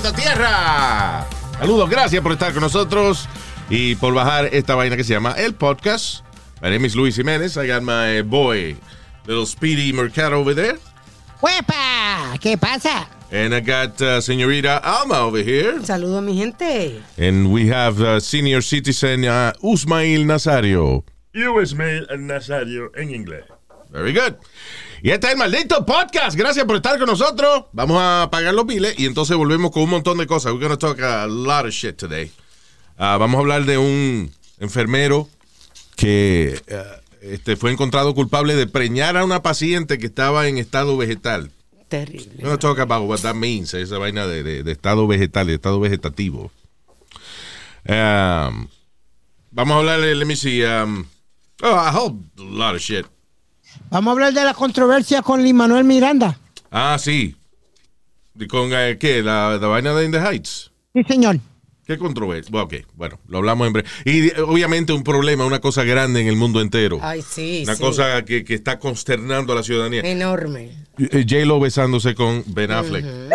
Planeta Tierra. Saludos, gracias por estar con nosotros y por bajar esta vaina que se llama el podcast. My name is Luis Jiménez. I got my boy, little Speedy Mercado over there. ¡Huepa! ¿Qué pasa? And I got uh, Señorita Alma over here. Saludo a mi gente. And we have uh, senior citizen uh, Usmail Nazario. Ismail Nazario en inglés. Very good. Y este es el maldito podcast. Gracias por estar con nosotros. Vamos a pagar los biles y entonces volvemos con un montón de cosas. We're going to talk a lot of shit today. Ah, vamos a hablar de un enfermero que eh, este, fue encontrado culpable de preñar a una paciente que estaba en estado vegetal. Terrible. We're going to talk about what that means, esa vaina de, de- de estado vegetal, de estado vegetativo. Um, vamos a hablar, let me see. Um, oh, I hope a lot of shit. Vamos a hablar de la controversia con Lin Manuel Miranda. Ah, sí. ¿Y ¿Con eh, qué? ¿La, la vaina de In the Heights? Sí, señor. ¿Qué controversia? Bueno, ok, bueno, lo hablamos en breve. Y eh, obviamente un problema, una cosa grande en el mundo entero. Ay, sí, una sí. cosa que, que está consternando a la ciudadanía. Enorme. Eh, J-Lo besándose con Ben Affleck.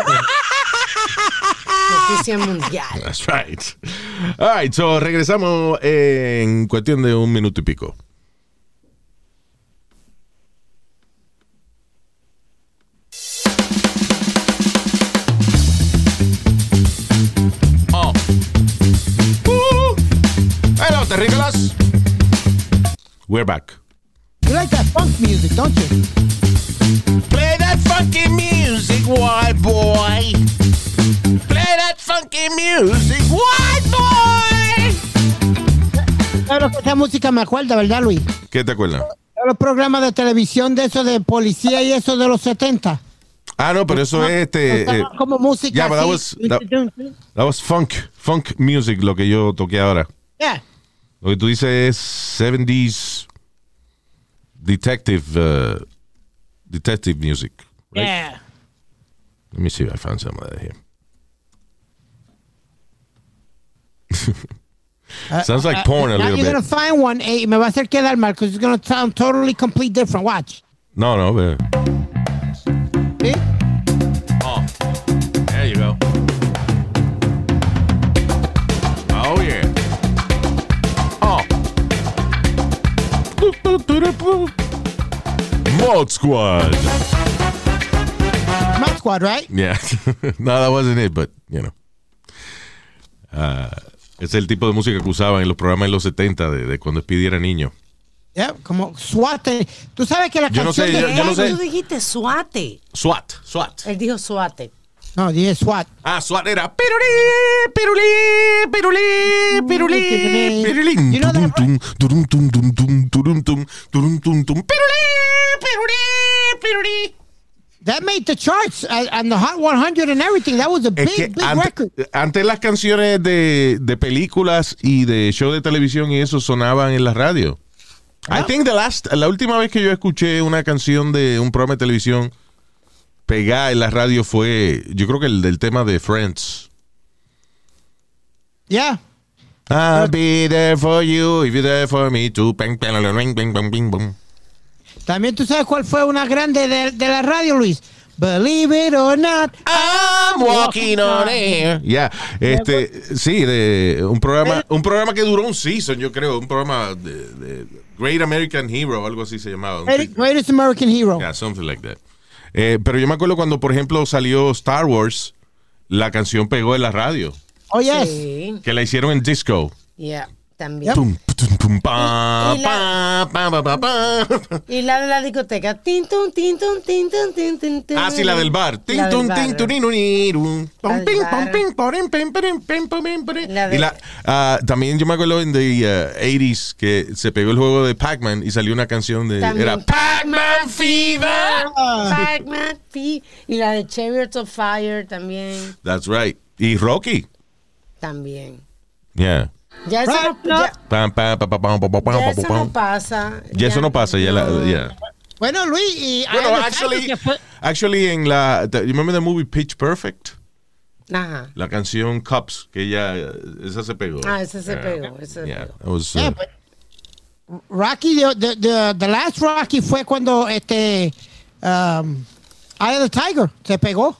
Noticia mundial. That's right. All right, so regresamos en cuestión de un minuto y pico. Hello, terrícolas. We're back. You like that funk music, don't you? Play that funky music, white boy. Play that funky music, white boy. Claro que esa música me acuerda, ¿verdad, Luis? ¿Qué te acuerdas? Los programas de televisión de eso de policía y eso de los 70. Ah, no, pero eso es este. eh, como música yeah, but that was- that- that was funk, funk music, lo que yo toqué ahora. Yeah. Lo que tú dices es 70s detective, uh, detective music. right? Yeah. Let me see if I found some of that here. Sounds like porn a Uh, Now little you're bit. gonna find one, eh, me va a hacer quedar mal, because it's gonna sound totally complete different. Watch. No, no, but. Mod Squad. Mod Squad, right? Yeah. no, that wasn't it, but, you know. Ah, es el tipo de música que usaban en los programas en los 70 de, de cuando Speedy era niño. Yeah, como SWAT. eh. Tú sabes que la Yo no canción sé, de... yo- yo no sé. Tú dijiste suate. SWAT, SWAT. Él dijo suate. No, dije SWAT. Ah, SWAT era pirulí, pirulí, pirulí, pirulí, pirulín. You know that- Turum, tum, turum, tum, tum, tum, turum, tum, turum, tum, tum, pirulí, pirulí, pirulí. That made the charts and the Hot 100 and everything. That was a big, Es que big record. antes las canciones de, de películas y de show de televisión y eso sonaban en la radio. I think the last, la última vez que yo escuché una canción de un programa de televisión pegada en la radio fue, yo creo que el del tema de Friends. Yeah. I'll be there for you if you're there for me too. Bang, bang, bang, bang, bang, bang, bang, bang. También tú sabes cuál fue una grande de, de la radio, Luis. Believe it or not. I'm walking on air. Ya, este, sí, de un programa, un programa que duró un season, yo creo, un programa de, de Great American Hero, algo así se llamaba. Great- Greatest American Hero. Yeah, something like that. Eh, pero yo me acuerdo cuando, por ejemplo, salió Star Wars, la canción pegó en la radio, Oh, yes. Sí. que la hicieron en disco. Yeah. También. Tum, tum, tum, pa, Y- y la- pa, pa, pa, pa, pa. Y la de la discoteca. Tin, tun, tin, tun, tin, tun, tin, tin, tin. Ah, sí, la del bar. Tin, La tin. La de- Y la, ah, también yo me acuerdo en the uh, 80s que se pegó el juego de Pac-Man y salió una canción de... También. Era Pac-Man Fever. Pac-Man, P. Y la de Chariots of Fire también. That's right. Y Rocky. También. Yeah. Ya eso, no, ya, ya eso no pasa. Ya eso no pasa, ya la, yeah. Bueno, Luis, y Eye Bueno, of the actually, Tiger, actually en la, you remember the movie Pitch Perfect? Ajá. La canción Cups, que ella, esa se pegó. Ah, ese se Yeah. pegó. Ese se Yeah, pegó. it was, Yeah, uh, but Rocky, the, the, the, the last Rocky fue cuando este um, Eye of the Tiger se pegó.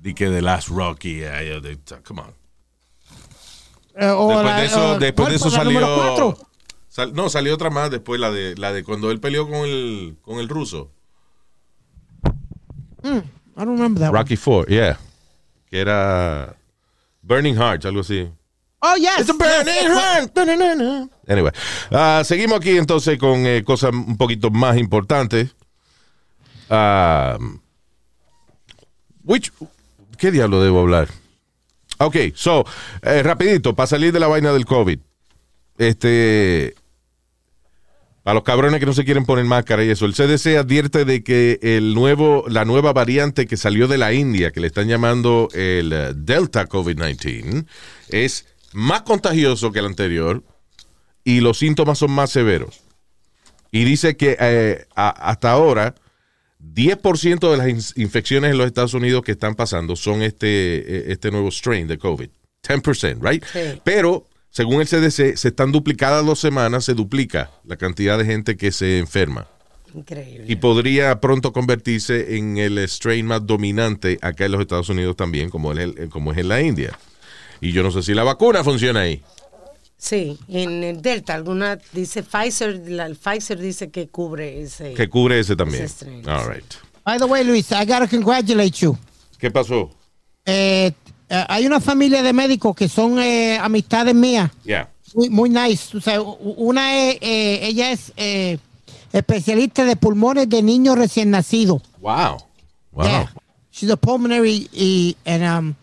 di que The Last Rocky, yeah, yeah, they- come on. Eh, o Después la- de eso, eh, después de ¿cuál eso salió. sal- no, salió otra más después, la de, la de cuando él peleó con el, con el ruso. I don't remember that one. Rocky 4, yeah. Que era Burning Hearts, algo así. Oh, yes. It's a burning heart. Anyway, ah, seguimos aquí entonces con eh, cosas un poquito más importantes. Ah, which, ¿Qué diablo debo hablar? Ok, so, eh, rapidito, para salir de la vaina del COVID. Este, a los cabrones que no se quieren poner máscara y eso, el CDC advierte de que el nuevo, la nueva variante que salió de la India, que le están llamando el eh, Delta COVID-19, es más contagioso que el anterior y los síntomas son más severos. Y dice que eh, hasta ahora 10% de las in- infecciones en los Estados Unidos que están pasando son este, eh, este nuevo strain de COVID. 10%, right? Sí. Pero, según el CDC, se están duplicadas dos semanas, se duplica la cantidad de gente que se enferma. Increíble. Y podría pronto convertirse en el strain más dominante acá en los Estados Unidos también, como, es el- como es en la India. Y yo no sé si la vacuna funciona ahí. Sí, en el Delta, alguna dice Pfizer, la, el Pfizer dice que cubre ese. Que cubre ese también. Ese strain, All sí. right. By the way, Luis, I gotta congratulate you. ¿Qué pasó? Eh, eh, hay una familia de médicos que son eh, amistades mías. Yeah. Muy, muy nice. O sea, una es, eh, ella es eh, especialista de pulmones de niños recién nacidos. Wow. Wow. Yeah. She's a pulmonary y, and um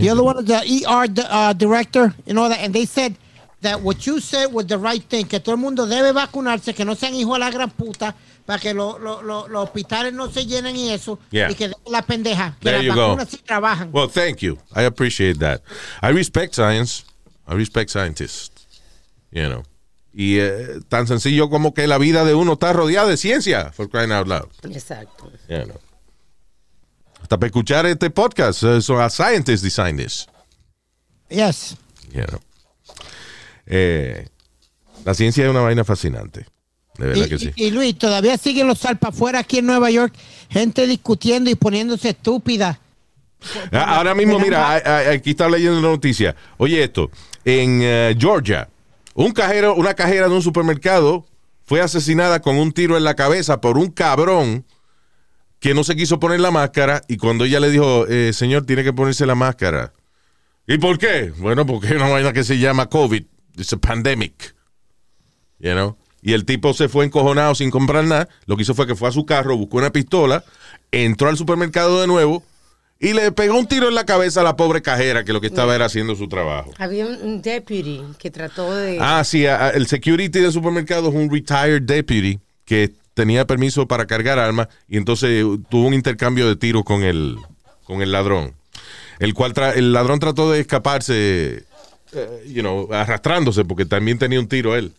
the other one is the ER uh, director and all that. And they said that what you said was the right thing, que todo el mundo debe vacunarse, que no sean hijos de la gran puta, para que lo- lo- lo- los hospitales no se llenen y eso, Yeah. y que la pendeja, que There las you go. vacunas sí trabajan. Well, thank you. I appreciate that. I respect science. I respect scientists. You know. Y eh, tan sencillo como que la vida de uno está rodeada de ciencia, for crying out loud. Exacto. You know. Hasta para escuchar este podcast, eh, so a scientist designed this. yes. You know. Eh, la ciencia es una vaina fascinante. De verdad Y, que sí. y- y Luis, todavía siguen los salpafuera aquí en Nueva York, gente discutiendo y poniéndose estúpida. Ah, Ahora mismo, mira, aquí está leyendo la noticia. Oye esto, en eh, Georgia, un cajero, una cajera de un supermercado fue asesinada con un tiro en la cabeza por un cabrón que no se quiso poner la máscara y cuando ella le dijo, eh, señor, tiene que ponerse la máscara. ¿Y por qué? Bueno, porque hay una vaina que se llama COVID. It's a pandemic. You know? Y el tipo se fue encojonado sin comprar nada. Lo que hizo fue que fue a su carro, buscó una pistola, entró al supermercado de nuevo y le pegó un tiro en la cabeza a la pobre cajera que lo que estaba era haciendo su trabajo. Había un, deputy que trató de. Ah, sí, el security del supermercado es un retired deputy que tenía permiso para cargar armas y entonces tuvo un intercambio de tiros con el, con el ladrón. El cual tra- el ladrón trató de escaparse, eh, you know, arrastrándose porque también tenía un tiro él.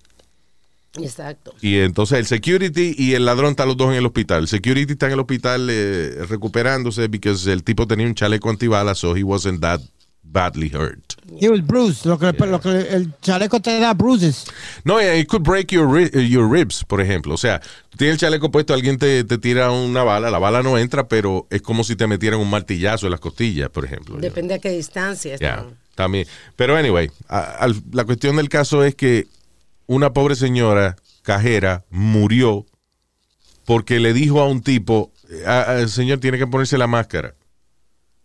Exacto. Y entonces el security y el ladrón están los dos en el hospital. El security está en el hospital eh, recuperándose porque el tipo tenía un chaleco antibalas, so he wasn't that badly hurt. He was bruised, lo que, lo que el chaleco te da bruises. No, eh, it could break your, ri- eh, your ribs, por ejemplo. O sea, tienes el chaleco puesto, alguien te, te tira una bala, la bala no entra, pero es como si te metieran un martillazo en las costillas, por ejemplo. Depende a qué distancia están. También. Pero anyway, la cuestión del caso es que una pobre señora cajera murió porque le dijo a un tipo, "Ah, ah, señor, tiene que ponerse la máscara.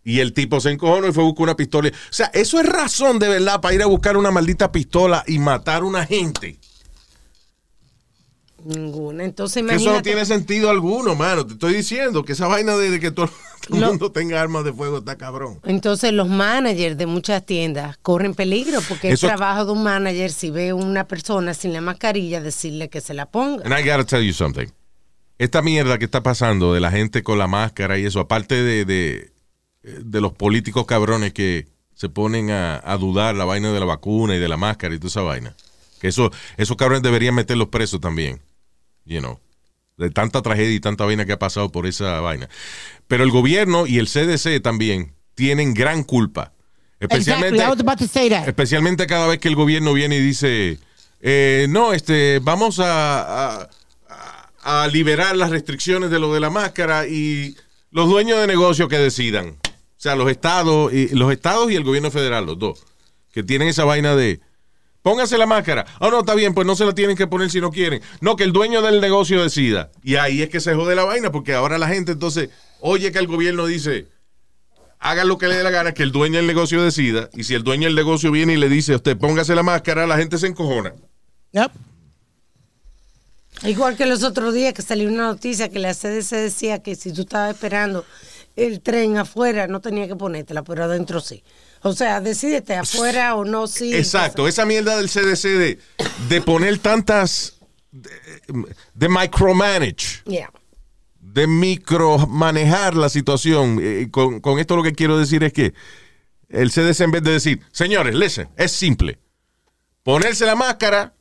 Y el tipo se encojonó y fue a buscar una pistola. O sea, eso es razón de verdad para ir a buscar una maldita pistola y matar a una gente. Ninguna. Entonces, imagínate. eso no tiene sentido alguno, mano. Te estoy diciendo que esa vaina de, de que todo, todo el mundo tenga armas de fuego está cabrón. Entonces los managers de muchas tiendas corren peligro porque Eso- el trabajo de un manager si ve una persona sin la mascarilla decirle que se la ponga. And I gotta tell you something. Esta mierda que está pasando de la gente con la máscara y eso, aparte de, de, de los políticos cabrones que se ponen a, a dudar la vaina de la vacuna y de la máscara y toda esa vaina. Que eso, esos cabrones deberían meterlos presos también. You know. De tanta tragedia y tanta vaina que ha pasado por esa vaina. Pero el gobierno y el CDC también tienen gran culpa. Especialmente, Exactly. Cada vez que el gobierno viene y dice, eh, no, este, vamos a, a- a liberar las restricciones de lo de la máscara y los dueños de negocio que decidan. O sea, los estados y los estados y el gobierno federal, los dos, que tienen esa vaina de pónganse la máscara. Oh, no, está bien, pues no se la tienen que poner si no quieren. No, que el dueño del negocio decida. Y ahí es que se jode la vaina, porque ahora la gente entonces oye que el gobierno dice, haga lo que le dé la gana, que el dueño del negocio decida. Y si el dueño del negocio viene y le dice a usted, póngase la máscara, la gente se encojona. Yep. Igual que los otros días que salió una noticia que la CDC decía que si tú estabas esperando el tren afuera no tenía que ponértela, pero adentro sí. O sea, decídete afuera o no, sí. Exacto, esa mierda del CDC de, de poner tantas, de, de micromanage. Yeah. de micromanejar la situación. Eh, con, con esto lo que quiero decir es que el CDC en vez de decir, señores, listen, es simple. Ponerse la máscara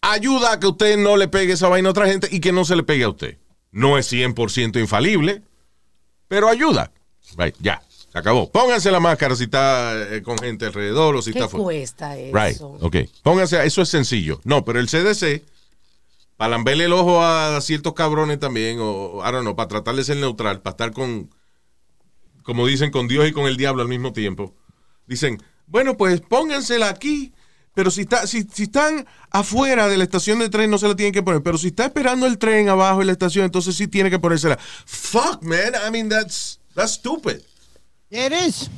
ayuda a que usted no le pegue esa vaina a otra gente y que no se le pegue a usted. No es 100% infalible, pero ayuda. Right, ya, se acabó. Pónganse la máscara si está eh, con gente alrededor o si ¿Qué está fuera. cuesta eso? Right, ok. Pónganse, eso es sencillo. No, pero el CDC, para lamberle el ojo a ciertos cabrones también, o I don't know, para tratar de ser neutral, para estar con, como dicen, con Dios y con el diablo al mismo tiempo, dicen, bueno, pues póngansela aquí, pero si, está, si, si están afuera de la estación de tren no se la tienen que poner, pero si está esperando el tren abajo en la estación, entonces sí tiene que ponérsela. Fuck, man, I mean, that's, that's stupid. It is.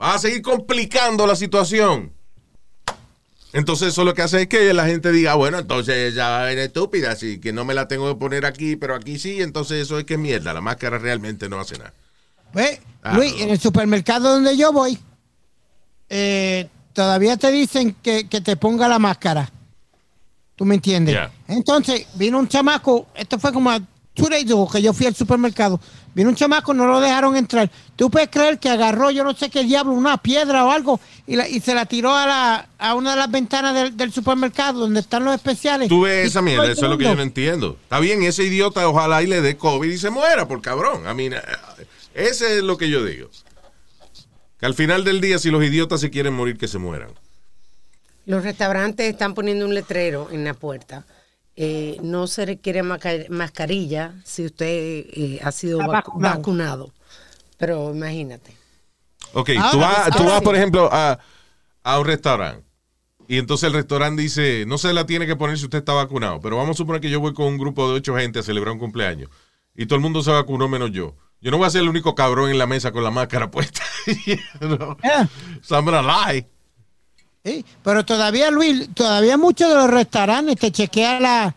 Va a seguir complicando la situación. Entonces eso lo que hace es que la gente diga, bueno, entonces ya es estúpida, así que no me la tengo que poner aquí, pero aquí sí, entonces eso es que mierda, la máscara realmente no hace nada. Pues, Ah, Luis, no. en el supermercado donde yo voy, eh, todavía te dicen que, que te ponga la máscara. ¿Tú me entiendes? Entonces, vino un chamaco, esto fue como a two days ago que yo fui al supermercado. Vino un chamaco, no lo dejaron entrar. ¿Tú puedes creer que agarró, yo no sé qué diablo, una piedra o algo y, la- y se la tiró a, la, a una de las ventanas del, del supermercado donde están los especiales? Tú ves esa mierda, eso es lo que yo no entiendo. Está bien, ese idiota ojalá y le dé COVID y se muera por cabrón. A mí, ese es lo que yo digo. Que al final del día, si los idiotas se quieren morir, que se mueran. Los restaurantes están poniendo un letrero en la puerta. Eh, no se requiere mascarilla si usted eh, ha sido vacu- vacunado. vacunado. Pero imagínate. Ok, Ahora, tú vas, tú vas sí. por ejemplo, a, a un restaurante. Y entonces el restaurante dice, no se la tiene que poner si usted está vacunado, pero vamos a suponer que yo voy con un grupo de ocho gente a celebrar un cumpleaños y todo el mundo se vacunó menos yo. Yo no voy a ser el único cabrón en la mesa con la máscara puesta. You know? Yeah. So I'm gonna lie. Sí, pero todavía, Luis, todavía muchos de los restaurantes te chequean la,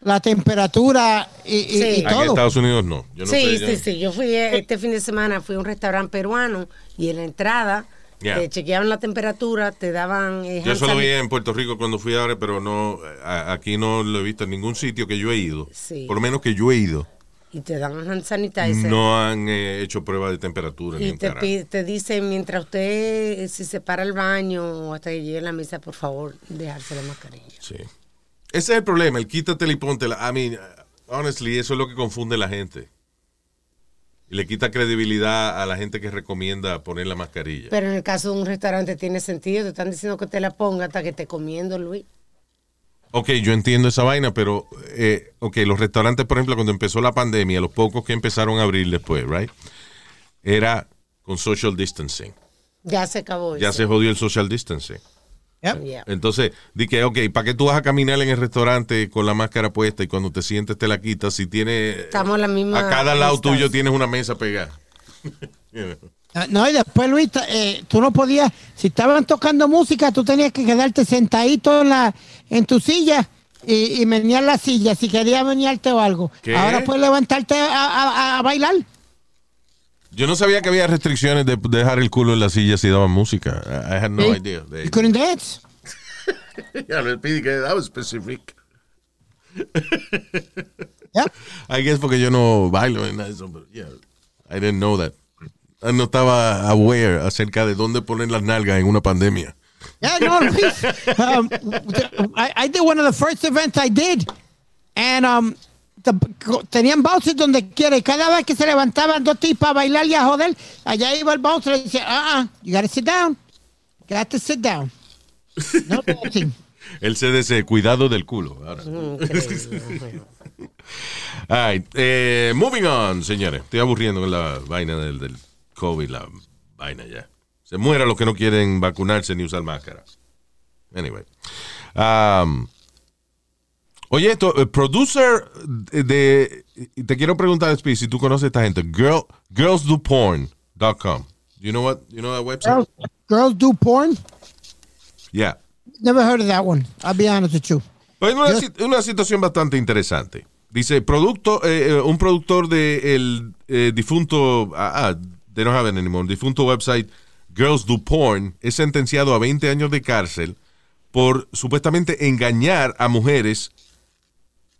la temperatura y, y- Sí. y Aquí Aquí en todo. Estados Unidos no. Yo no sí, sé, sí, yo- sí. Yo fui eh, este fin de semana, fui a un restaurante peruano y en la entrada Yeah. te chequeaban la temperatura, te daban... eh, Yo hand eso lo vi en Puerto Rico cuando fui ahora, pero no, a- aquí no lo he visto en ningún sitio que yo he ido. Sí. Por lo menos que yo he ido. Y te dan hand sanitizer. No han eh, hecho prueba de temperatura. ni Y un te, te dicen, mientras usted, eh, si se para el baño o hasta que llegue a la mesa, por favor, dejarse la mascarilla. Sí. Ese es el problema, el quítatela y póntela. I mean, honestly, eso es lo que confunde a la gente. Le quita credibilidad a la gente que recomienda poner la mascarilla. Pero en el caso de un restaurante tiene sentido, te están diciendo que te la ponga hasta que esté comiendo, Luis. Ok, yo entiendo esa vaina, pero, eh, ok, los restaurantes, por ejemplo, cuando empezó la pandemia, los pocos que empezaron a abrir después, right, era con social distancing. Ya se acabó Ya eso. se jodió el social distancing. Yep. Ya. Entonces, di que, ok, ¿para qué tú vas a caminar en el restaurante con la máscara puesta y cuando te sientes te la quitas? Si tiene. Estamos a la misma A cada lado distancia. tuyo tienes una mesa pegada. You know. Ah, No, y después, Luis, eh, tú no podías, si estaban tocando música, tú tenías que quedarte sentadito en, la, en tu silla y, y menear la silla si querías menearte o algo. ¿Qué? Ahora puedes levantarte a, a- a bailar. Yo no sabía que había restricciones de de dejar el culo en la silla si daban música. I, I had no Sí. idea. They- You couldn't dance. Yeah, that was specific. Yep. I guess porque yo no bailo en eso, pero yeah, I didn't know that. No estaba aware acerca de dónde poner las nalgas en una pandemia. Yeah, no, Luis. Um, I, I did one of the first events I did. And um, the- tenían bouncers donde quiera. Y cada vez que se levantaban dos tipos a bailar y a joder, allá iba el bouncer y decía, ah, uh you gotta sit down. You got to sit down. No dancing. El CDC, cuidado del culo. Ahora. All right, eh, moving on, señores. Estoy aburriendo con la vaina del, del COVID, la vaina ya. Se muera los que no quieren vacunarse ni usar máscara. Anyway. Um, oye, esto, eh, producer de, Te quiero preguntar, Speed, si tú conoces a esta gente. Girl, girlsdoporn.com. You know what? You know that website? Girls, girls do porn? Yeah. Never heard of that one. I'll be honest with you. Pues una, una situación bastante interesante. Dice, producto, eh, eh, un productor de el eh, difunto, ah, ah, they don't have it anymore, difunto website Girls Do Porn es sentenciado a 20 años de cárcel por supuestamente engañar a mujeres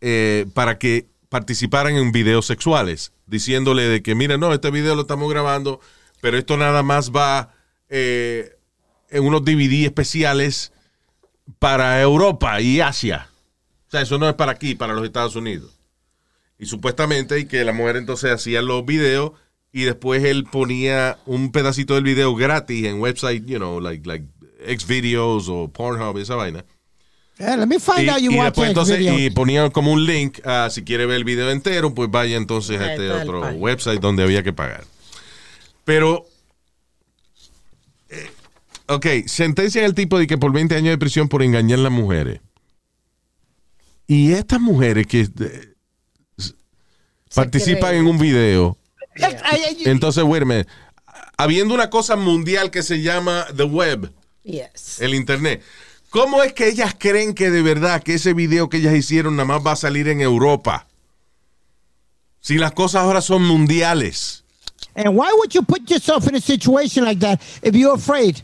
eh, para que participaran en videos sexuales, diciéndole de que, mira, no, este video lo estamos grabando, pero esto nada más va eh, en unos DVD especiales para Europa y Asia. O sea, eso no es para aquí, para los Estados Unidos. Y supuestamente, y que la mujer entonces hacía los videos y después él ponía un pedacito del video gratis en website, you know, like, like Xvideos o Pornhub, esa vaina. Yeah, let me find Y, out you y watch después entonces, y ponía como un link, a si quiere ver el video entero, pues vaya entonces a este otro website donde había que pagar. Pero, eh, ok, sentencia el tipo de que por 20 años de prisión por engañar a las mujeres. Y estas mujeres que eh, participan creen. en un video, entonces, minute, habiendo una cosa mundial que se llama the web, Yes. el internet. ¿Cómo es que ellas creen que de verdad que ese video que ellas hicieron nada más va a salir en Europa? Si las cosas ahora son mundiales. And why would you put yourself in a situation like that if you're afraid?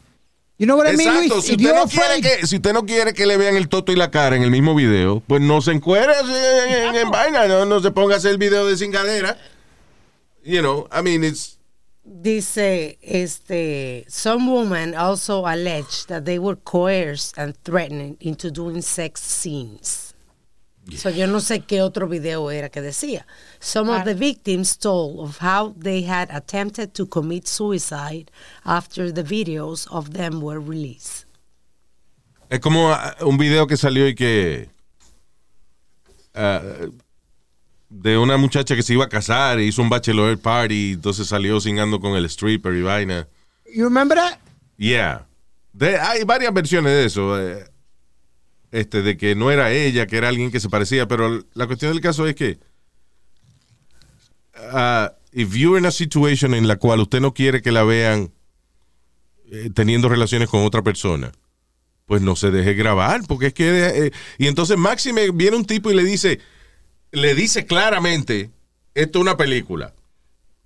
You know what I mean, Exacto, Luis? si usted, no quiere afraid, que, si usted no quiere que le vean el toto y la cara en el mismo video, pues no se encuere en, en- en vaina, no, no se ponga a hacer el video de cingadera. You know, I mean, it's... Dice, este, some women also alleged that they were coerced and threatened into doing sex scenes. So yo no sé qué otro video era que decía. Some of the victims told of how they had attempted to commit suicide after the videos of them were released. Es como ah, un video que salió y que. ah, de una muchacha que se iba a casar e hizo un bachelor party, entonces salió singando con el stripper y vaina. you remember that? Yeah. De- hay varias versiones de eso. eh, este, de que no era ella, que era alguien que se parecía, pero la cuestión del caso es que. ah, if you're in a situation en la cual usted no quiere que la vean eh, teniendo relaciones con otra persona, pues no se deje grabar, porque es que... eh, y entonces Máxime viene un tipo y le dice, le dice claramente, esto es una película,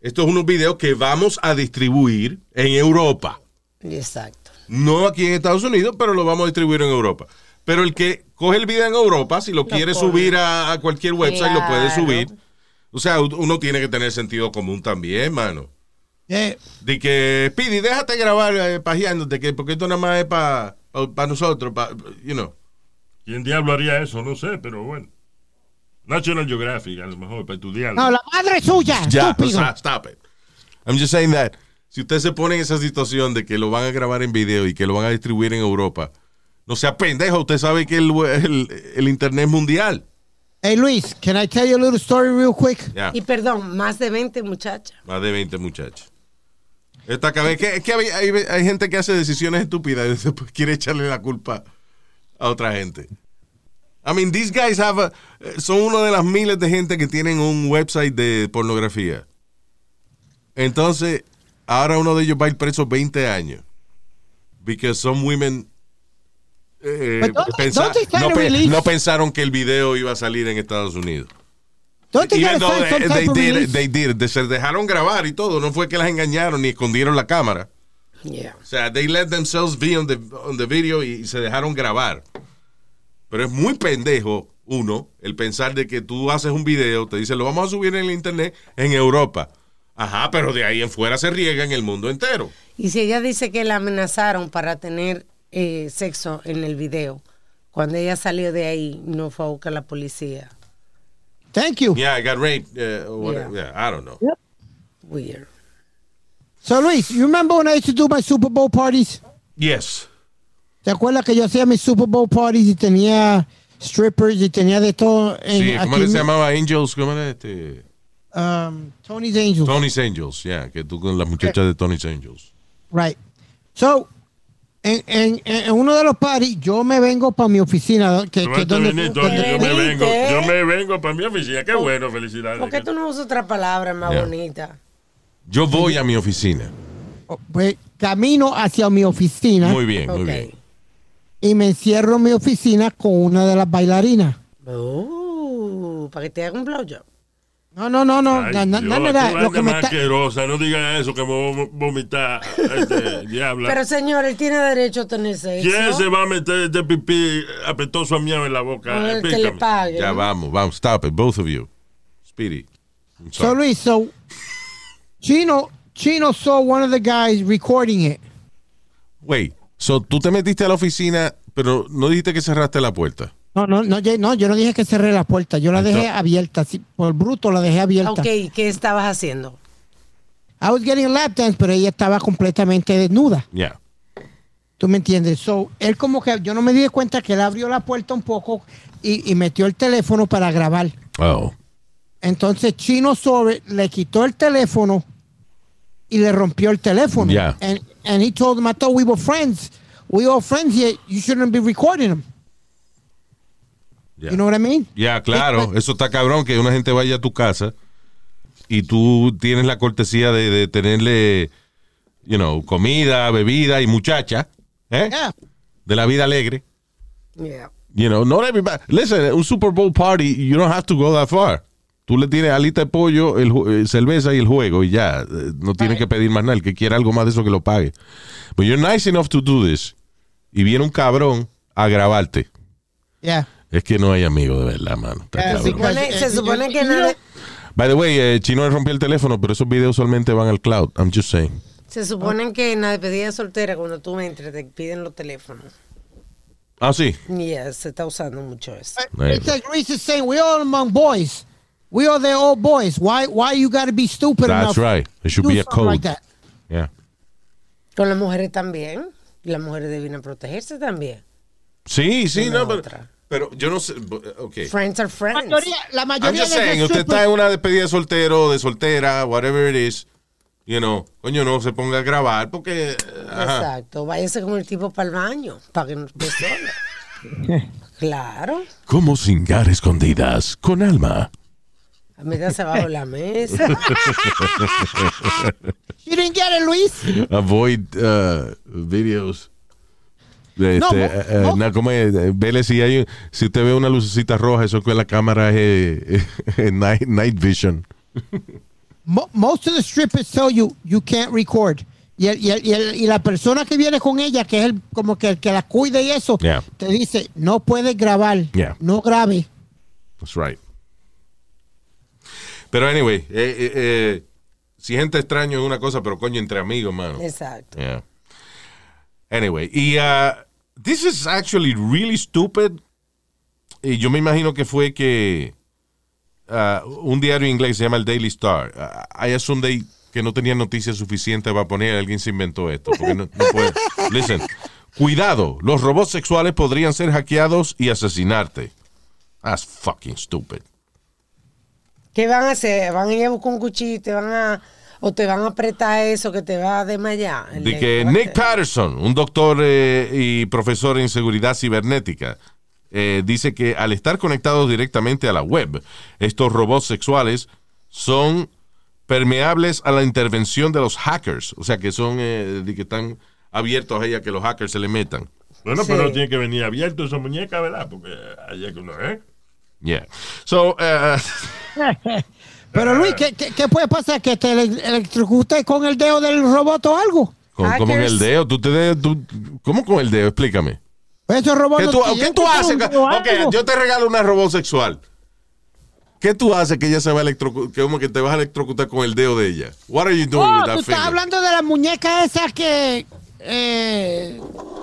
esto es unos videos que vamos a distribuir en Europa, Exacto. no aquí en Estados Unidos, pero lo vamos a distribuir en Europa. Pero el que coge el video en Europa, si lo, quiere subir a, a cualquier website, lo puede subir. O sea, uno tiene que tener sentido común también, mano. Yeah. De que, Pidi, déjate grabar eh, pajeándote, que porque esto nada más es para nosotros, pa, you know. ¿Quién diablo haría eso? No sé, pero bueno. National Geographic, a lo mejor, para estudiarlo. No, la madre suya, Ya, estúpido. stop it. I'm just saying that. Si usted se pone en esa situación de que lo van a grabar en video y que lo van a distribuir en Europa, no sea pendejo, usted sabe que el, el, el internet es mundial. Hey, Luis, can I tell you a little story real quick? Ya, Y perdón, más de 20 muchachas. más de 20 muchachos. Esta cabeza, es que, es que hay, hay- hay gente que hace decisiones estúpidas y después quiere echarle la culpa a otra gente. I mean, these guys have a- son uno de las miles de gente que tienen un website de pornografía. Entonces, ahora uno de ellos va a ir preso 20 años. Because some women eh, But don't they- pensa- don't no, pe- no pensaron que el video iba a salir en Estados Unidos. Don't they they, did, they did. Se dejaron grabar y todo. No fue que las engañaron ni escondieron la cámara. Yeah. O sea, they let themselves be on the, on the video y se dejaron grabar. Pero es muy pendejo, uno, el pensar de que tú haces un video, te dice, lo vamos a subir en el internet en Europa. Ajá, pero de ahí en fuera se riega en el mundo entero. Y si ella dice que la amenazaron para tener eh, sexo en el video, cuando ella salió de ahí, no fue a buscar a la policía. Thank you. Yeah, I got raped. uh, whatever. Yeah. I don't know. Weird. So Luis, you remember when I used to do my Super Bowl parties? Yes. ¿Te acuerdas que yo hacía mis Super Bowl parties y tenía strippers y tenía de todo? En, Sí, ¿cómo se llamaba? Angels, ¿cómo era este? Um, Tony's Angels. Tony's Angels, yeah, que tú con las muchachas de Tony's Angels. Right. So, en, en, en uno de los parties, yo me vengo para mi oficina. Que, Tú que donde, venir, donde- yo me vengo, yo me vengo para mi oficina. Qué bueno, felicidades. ¿Por qué tú no usas otra palabra más Yeah. bonita? Yo voy a mi oficina. pues, camino hacia mi oficina Muy bien, muy bien. Y me encierro en mi oficina con una de las bailarinas. Uh, para que te haga un blowjob. No, no, no, no. Ay, na- na- Dios, lo andas que me más está- no digas eso que me voy a vomitar, este, diabla. Pero señor, él tiene derecho a tener sexo. ¿Quién se va a meter este pipí apetoso a miau en la O boca? el que le pague. Ya vamos, vamos, stop it, both of you. Speedy. So. Luis, so Chino, Chino saw one of the guys recording it. Wait, so tú te metiste a la oficina, pero no dijiste que cerraste la puerta. No, no, no, yo, no, yo no dije que cerré la puerta, yo la dejé Entonces- abierta, sí, por bruto la dejé abierta. Ok, ¿qué estabas haciendo? I was getting a lap dance, pero ella estaba completamente desnuda. Yeah. ¿Tú me entiendes? So, él como que, yo no me di cuenta que él abrió la puerta un poco y, y metió el teléfono para grabar. Oh. Entonces Chino sobre le quitó el teléfono y le rompió el teléfono. Yeah. And, and he told him, I thought we were friends. We all friends here. You shouldn't be recording him. Yeah. You know what I mean? Ya, claro, eso está cabrón que una gente vaya a tu casa y tú tienes la cortesía de, de tenerle, you know, comida, bebida y muchacha, ¿eh? Yeah. De la vida alegre. Yeah. You know, not everybody. Listen, un Super Bowl party, you don't have to go that far. Tú le tienes alita de pollo, el, eh, cerveza y el juego y ya. Eh, No tienes que pedir más nada. El que quiera algo más de eso que lo pague. But you're nice enough to do this. Y viene un cabrón a grabarte. Yeah. Es que no hay amigo de verdad, mano. Está Yeah, cabrón. because- Supone- eh, se supone you- que nadie, By the way, eh, Chino le rompió el teléfono, pero esos videos solamente van al cloud. I'm just saying. se supone que en la despedida soltera, cuando tú entres, te piden los teléfonos. Ah, sí. Yeah, se está usando mucho eso. It's like Reese is saying, we all among boys. We are the old boys. Why why you got to be stupid That's enough right. There should be a code. like that? Yeah. Con las mujeres también. Las mujeres deben protegerse también. Sí, sí, Una no, pero, otra. pero yo no sé. Ok. Friends are La friends. mayoría, la I'm mayoría just de saying, usted está en una despedida de soltero, de soltera, whatever it is. You know, coño, no se ponga a grabar porque. ajá. Exacto. Váyase con el tipo para el baño, para que no esté solo. claro. ¿Cómo cingar escondidas con alma? Métase bajo la mesa. You didn't get it, Luis. Avoid uh, videos. De No, este, mo- eh, eh, mo- na- ¿cómo es? Eh, Vele si hay, si usted ve una lucecita roja, eso que la cámara es eh, eh, night, night vision. Mo- most of the strippers tell you you can't record. Y, el- y, el- y, el- y la persona que viene con ella, que es el, como que el que la cuida y eso, Yeah. te dice, no puedes grabar, Yeah. no grabe. That's right. Pero anyway, eh, eh, eh, si gente extraño es una cosa, pero coño, entre amigos, mano. Exacto. Yeah. Anyway, y uh, this is actually really stupid. Y yo me imagino que fue que uh, un diario inglés se llama el Daily Star. Uh, I assume they, que no tenían noticias suficientes para poner alguien se inventó esto. Porque no, no puede. Listen, cuidado, los robots sexuales podrían ser hackeados y asesinarte. That's fucking stupid. ¿Qué van a hacer? ¿Van a ir a buscar un cuchillo y te van a... o te van a apretar eso que te va a desmayar? De que Nick Patterson, un doctor eh, y profesor en seguridad cibernética, eh, dice que al estar conectados directamente a la web, estos robots sexuales son permeables a la intervención de los hackers. O sea, que son, eh, de que están abiertos a ella que los hackers se le metan. Bueno, Sí. pero tiene que venir abierto esa muñeca, ¿verdad? Porque allá que uno, ¿eh? Yeah. So, uh, Pero Luis, ¿qué, qué, qué puede pasar? ¿Que te ele- electrocute con el dedo del robot o algo? ¿cómo, cómo en el dedo? ¿Tú te de- tú- ¿Cómo con el dedo? Explícame. Esos robots ¿Qué tú, ¿qué tú haces? Ok, yo te regalo una robot sexual. ¿Qué tú haces que ella se va a electrocutar? Como que te vas a electrocutar con el dedo de ella. What are you doing Oh, with tú that estás finger? hablando de la muñeca esa que... Eh,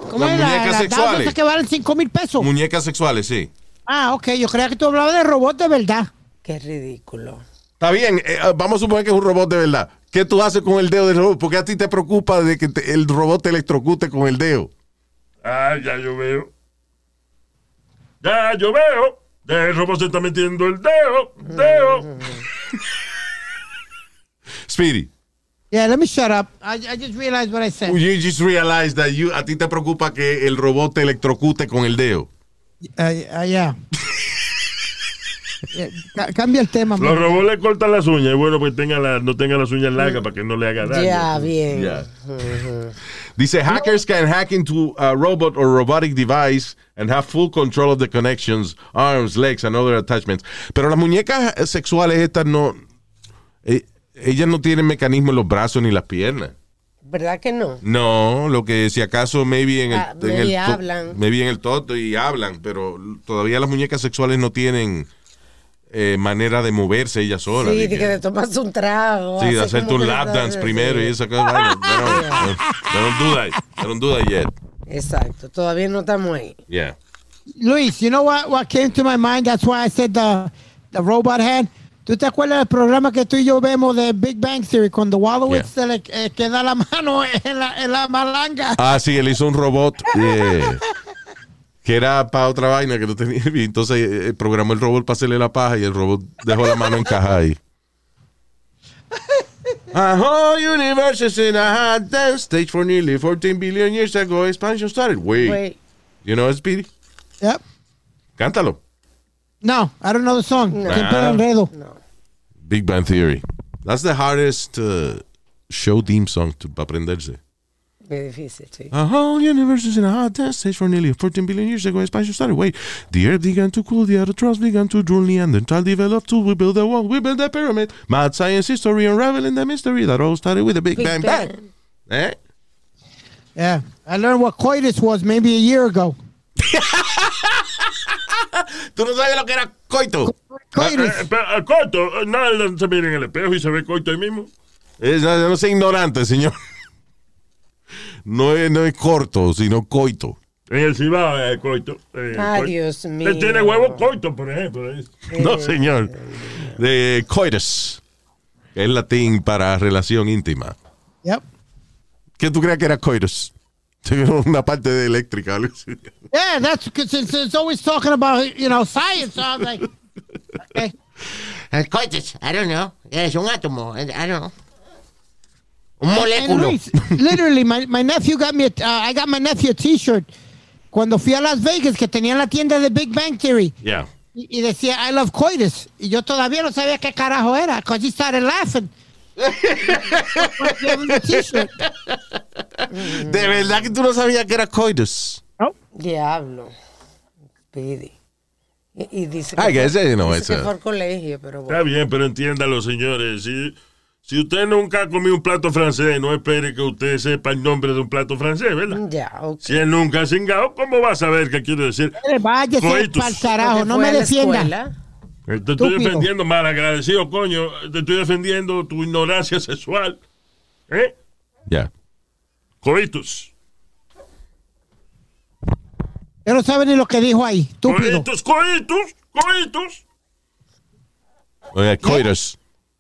¿Cómo Las es? La- muñecas las sexuales. esas que valen 5 mil pesos. Muñecas sexuales, sí. Ah, ok. Yo creía que tú hablabas de robot de verdad. Qué ridículo. Está bien, eh, vamos a suponer que es un robot de verdad. ¿Qué tú haces con el dedo del robot? ¿Por qué a ti te preocupa de que te- el robot te electrocute con el dedo? Ah, ya yo veo. Ya yo veo. El robot se está metiendo el dedo. Dedo. Speedy, Yeah, let me shut up. I, I just realized what I said. you just realized that you, a ti te preocupa que el robot te electrocute con el dedo. Yeah. Yeah, ca- Cambia el tema. Los robots le cortan las uñas. Es bueno que tenga la, no tenga las uñas largas para que no le haga daño. Ya, bien. Yeah. Dice, hackers can hack into a robot or robotic device and have full control of the connections, arms, legs, and other attachments. Pero las muñecas eh, sexuales estas no... eh, ellas no tienen mecanismo en los brazos ni las piernas. ¿Verdad que no? No, lo que si acaso maybe en el, Ah, en maybe el to- hablan. maybe en el toto y hablan, pero todavía las muñecas sexuales no tienen eh, manera de moverse ellas solas. Sí, de que te tomas un trago. Sí, de hace hacerte como un que lap dance primero y esa cosa. Don't, they don't do that. They don't do that yet. Exacto, todavía no estamos ahí. Yeah. Luis, you know what, what came to my mind? That's why I said the, the robot hand. ¿Tú te acuerdas del programa que tú y yo vemos de Big Bang Theory cuando Wallowitz Yeah. se le eh, queda la mano en la, en la malanga? Ah, sí, él hizo un robot eh, que era para otra vaina que no tenía. Y entonces eh, programó el robot para hacerle la paja y el robot dejó la mano encajada ahí. A whole universe is in a hot dance stage for nearly 14 billion years ago. Expansion started. Wait. Wait, You know Speedy? Yep. Cántalo. No, I don't know the song. Siempre Ah. lo enredo. Big Bang Theory. That's the hardest uh, show theme song to, para aprenderse. qué difícil, sí. A whole universe is in a hot dance stage for nearly 14 billion years ago. Expansion started. Wait, the earth began to cool, the autotrophs began to drool, Neanderthal developed tools. We built the wall, we built the pyramid. Mad science history unraveling the mystery that all started with a big, Big bang, bang. Eh? Yeah. I learned what coitus was maybe a year ago. ¿Tú no sabes lo que era coito? Coitus. Eh, pero, eh, coito, eh, nada se mira en el espejo y se ve coito ahí mismo. Es, no, no sea ignorante, señor. No es, no es corto, sino coito. En el Cibao, eh, coito. eh, Ay, coito. Dios Él mío. tiene huevo coito, por ejemplo. eh. No, señor. De coitus. Es latín para relación íntima. Yep. ¿Qué tú crees que era coitus? Una parte de eléctrica. algo así. Yeah, that's because it's, it's always talking about, you know, science. So I was like, okay. El coitus, I don't know. Es un átomo, I don't know. Un moléculo. Luis, literally, my, my nephew got me, a, uh, I got my nephew a t-shirt cuando fui a Las Vegas que tenía la tienda de Big Bang Theory Yeah. y, y decía I love coitus y yo todavía no sabía qué carajo era because he started laughing. De verdad que tú no sabías que era coitus. Diablo. Pidi. Y, y dice que ese no, dice ese- que fue al colegio, pero Está bueno. bien, pero entiéndalo, señores. Si, si usted nunca ha comido un plato francés, no espere que usted sepa el nombre de un plato francés, ¿verdad? Ya, ok. Si él nunca ha cingado, ¿cómo va a saber qué quiere decir? Váyase Coitus. para el carajo, no me defienda. Eh, Te estoy defendiendo, mal agradecido, coño. Te estoy defendiendo tu ignorancia sexual. ¿Eh? Ya. Coitus. Él no sabe ni lo que dijo ahí, estúpido. Coitus, coitus, coitus. Oye, coitus.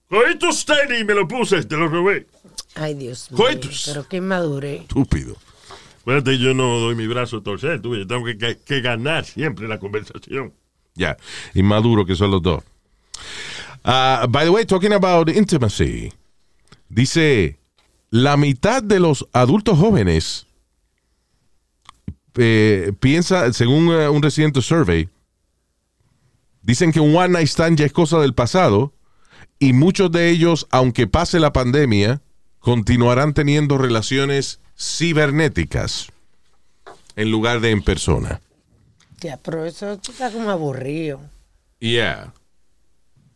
Coitus Steady me lo puse, te lo robé. Ay, Dios mío. Coitus. Pero qué madurez. Estúpido. Acuérdate, yo no doy mi brazo a torcer, tú, yo tengo que, que- que ganar siempre la conversación. Ya. Inmaduro que son los dos. Ah, by the way, talking about intimacy. Dice, la mitad de los adultos jóvenes eh, piensa, según eh, un reciente survey, dicen que un one night stand ya es cosa del pasado y muchos de ellos, aunque pase la pandemia, continuarán teniendo relaciones cibernéticas en lugar de en persona. Ya, pero eso está como aburrido. Yeah.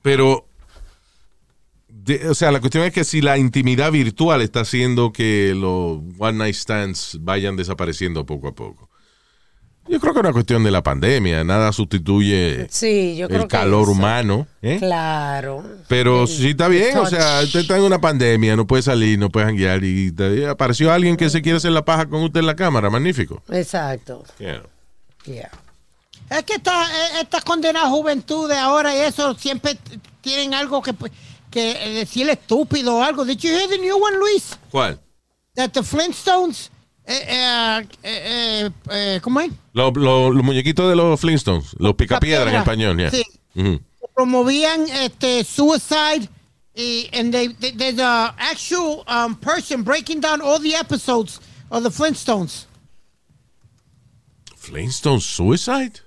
Pero, de- o sea, la cuestión es que si la intimidad virtual está haciendo que los one night stands vayan desapareciendo poco a poco. Yo creo que es una cuestión de la pandemia. Nada sustituye Sí, yo creo el calor humano. ¿eh? Claro. Pero sí está bien, o sea, usted está en una pandemia, no puede salir, no puede janguear y te- apareció alguien que se quiere hacer la paja con usted en la cámara, magnífico. Exacto. Yeah. Yeah. Es que esta, eh, esta condenada juventud de ahora y eso siempre tienen algo que, que eh, decirle estúpido o algo. Did you hear the new one, Luis? ¿Cuál? That the Flintstones, eh, eh, eh, eh, ¿cómo es? Los, los- los muñequitos de los Flintstones, los picapiedra en español, ya. Sí. Promovían este suicide y and they, they- there's a actual um, person breaking down all the episodes of the Flintstones. Flintstone Suicide?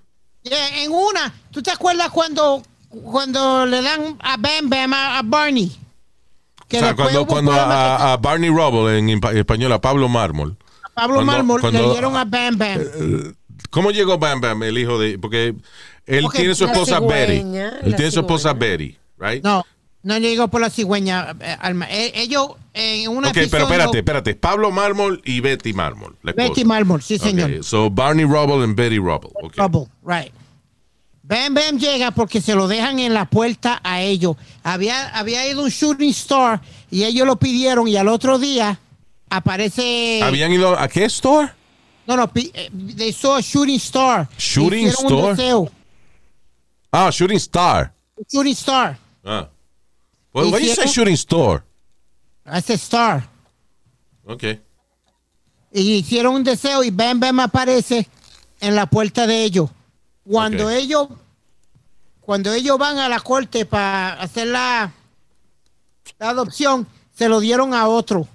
Yeah, en una, ¿tú te acuerdas cuando cuando le dan a Bam Bam a, a Barney? Que o sea, cuando, cuando a, a Barney Rubble en impa- español, a Pablo Mármol. Pablo cuando- Mármol cuando- le dieron a Bam Bam. ¿Cómo llegó Bam Bam, el hijo de...? Porque él tiene su esposa Betty. cigüeña, Él la tiene su esposa cigüeña. Betty, right? No, no llegó por la cigüeña, eh, Alma. Eh, ellos en una ok, pero espérate, espérate. Pablo Mármol y Betty Mármol. Betty Mármol, sí, señor. So Barney Rubble and Betty Rubble. ok. Trouble, right. Bam Bam llega porque se lo dejan en la puerta a ellos. Había, había ido un shooting star y ellos lo pidieron y al otro día aparece... ¿Habían ido a qué store? No, no, eh, they saw a shooting star. Shooting deseo. Ah, Shooting Star. Shooting star. Ah. Well, why you say Shooting Store? Hace star. Ok. Y hicieron un deseo y Bam Bam aparece en la puerta de ellos. Cuando Ok. ellos cuando ellos van a la corte para hacer la, la adopción, se lo dieron a otro,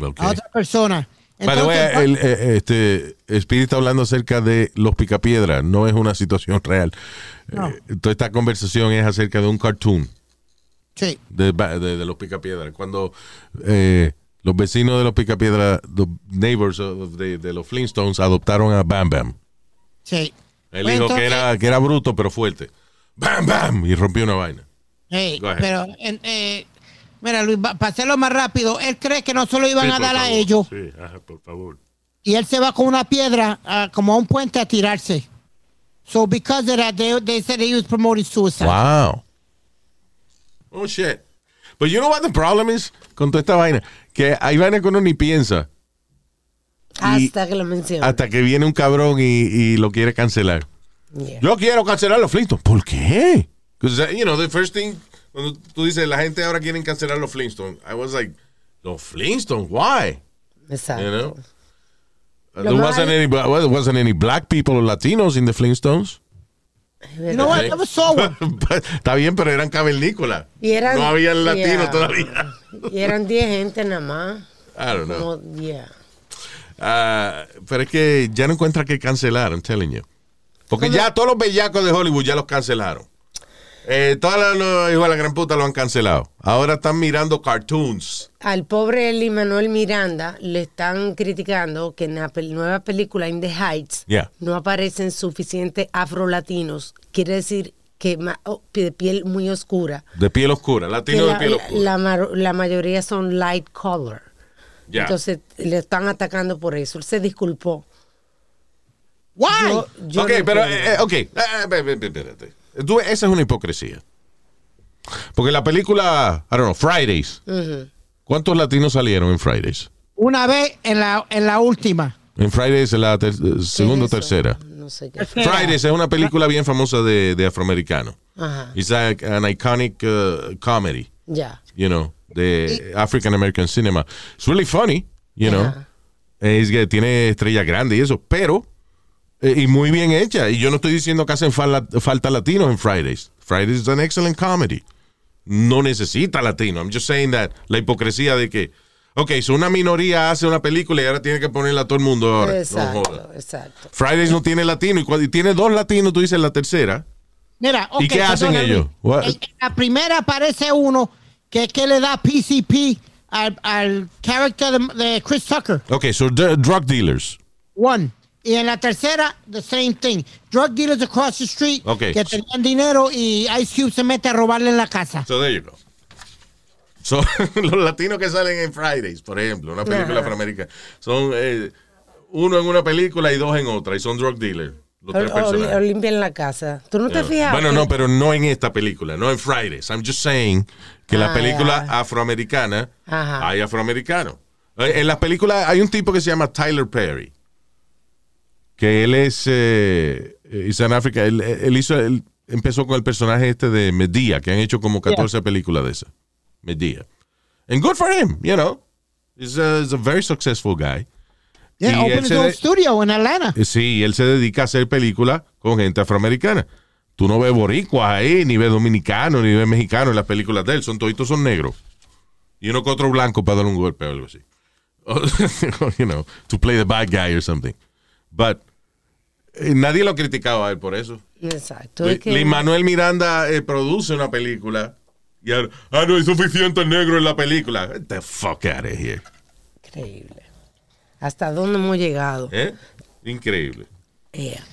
Ok. a otra persona. By the way, Entonces, el, eh, este, Speedy está hablando acerca de los picapiedras. No es una situación real. No. Eh, toda esta conversación es acerca de un cartoon sí, de, de, de los picapiedras. Cuando eh, los vecinos de los picapiedras, los neighbors of- de, de los Flintstones, adoptaron a Bam Bam. sí. Él Pues dijo que entonces- era, que era bruto, pero fuerte. Bam Bam. Y rompió una vaina. Hey, pero, en- eh, mira, Luis, para hacerlo más rápido, él cree que no se lo iban Sí, a dar a favor. ellos Sí, ajá, por favor. y él se va con una piedra ah, como a un puente a tirarse. So because of that, they, they said he was promoting suicide. Wow. Oh, shit. But you know what the problem is con toda esta vaina? Que hay vainas que uno ni piensa Hasta que lo menciono. hasta que viene un cabrón y, y lo quiere cancelar. Yeah. Yo quiero cancelar los Flintstones. ¿Por qué? Because, you know, the first thing, cuando tú dices, la gente ahora quiere cancelar los Flintstones, I was like, los Flintstones, why? Exacto. You know? There wasn't any, wasn't any black people or Latinos in the Flintstones. You know what? I never saw one. Está bien, pero eran cavernícolas. Y eran- no había latinos yeah. todavía. Y eran 10 gente nada más. I don't know. Como, yeah. Ah, pero es que ya no encuentra que cancelar, I'm telling you. Porque ya todos los bellacos de Hollywood ya los cancelaron. Eh, todos los, los hijos de la gran puta lo han cancelado. Ahora están mirando cartoons. Al pobre Lee Manuel Miranda le están criticando que en la pel- nueva película In the Heights Yeah. no aparecen suficientes afrolatinos. Quiere decir que oh, de piel muy oscura. De piel oscura, latino de la, piel la- oscura. la mayoría son light color. Entonces le están atacando por eso. Él se disculpó. Why? Yo- yo ok, no pero, eh, ok. Ve- ve- espérate. Tú- esa es una hipocresía. Porque la película, I don't know, Fridays. ¿Cuántos latinos salieron en Fridays? Una vez en la, en la última. En Fridays, en la ter- segunda o tercera. No sé qué. Fridays es una película bien famosa de, de afroamericano. Ajá. It's like an iconic uh, comedy, Ya. you know, de African American cinema. It's really funny, you know. Es que tiene estrellas grandes y eso, pero eh, y muy bien hecha. Y yo no estoy diciendo que hacen fal- falta latinos en Fridays. Fridays is an excellent comedy. No necesita latino. I'm just saying that la hipocresía de que, ok, si una minoría hace una película y ahora tiene que ponerla a todo el mundo ahora. No joda. Exacto, exacto. Fridays no tiene latino y cuando y tiene dos latinos, tú dices la tercera. Mira, ok, ¿Y qué hacen ellos? En la primera aparece uno que, que le da PCP al, al character de, de Chris Tucker. Ok, so drug dealers. One. Y en la tercera, the same thing. Drug dealers across the street Ok. que tenían dinero y Ice Cube se mete a robarle en la casa. So there you go. So, los latinos que salen en Fridays, por ejemplo, una película afroamericana, son eh, uno en una película y dos en otra, y son drug dealers. Los O, tres o- personajes. o limpian la casa. ¿Tú no te fijas? Bueno, no, pero no en esta película, no en Fridays. I'm just saying que la Ah, película ya. afroamericana Ajá. hay afroamericanos. Eh, En las películas hay un tipo que se llama Tyler Perry, que él es eh, is an Africa. Él, él hizo, él empezó con el personaje este de Medea, que han hecho como 14 películas de esas. Medea. And good for him, you know. He's a, he's a very successful guy. Yeah, open his own studio in Atlanta. Eh, Sí, él se dedica a hacer películas con gente afroamericana. Tú no ves boricuas ahí, ni ves dominicanos, ni ves mexicanos en las películas de él. Son toditos son negros. Y uno con otro blanco para darle un golpe o algo así. you know, to play the bad guy or something. But eh, nadie lo ha criticado a él por eso. Exacto. es que- Lin Manuel Miranda eh, produce una película. Y ahora, ah, no hay suficiente negro en la película. Get the fuck out of here. Increíble. ¿Hasta dónde hemos llegado? ¿Eh? Increíble. Yeah.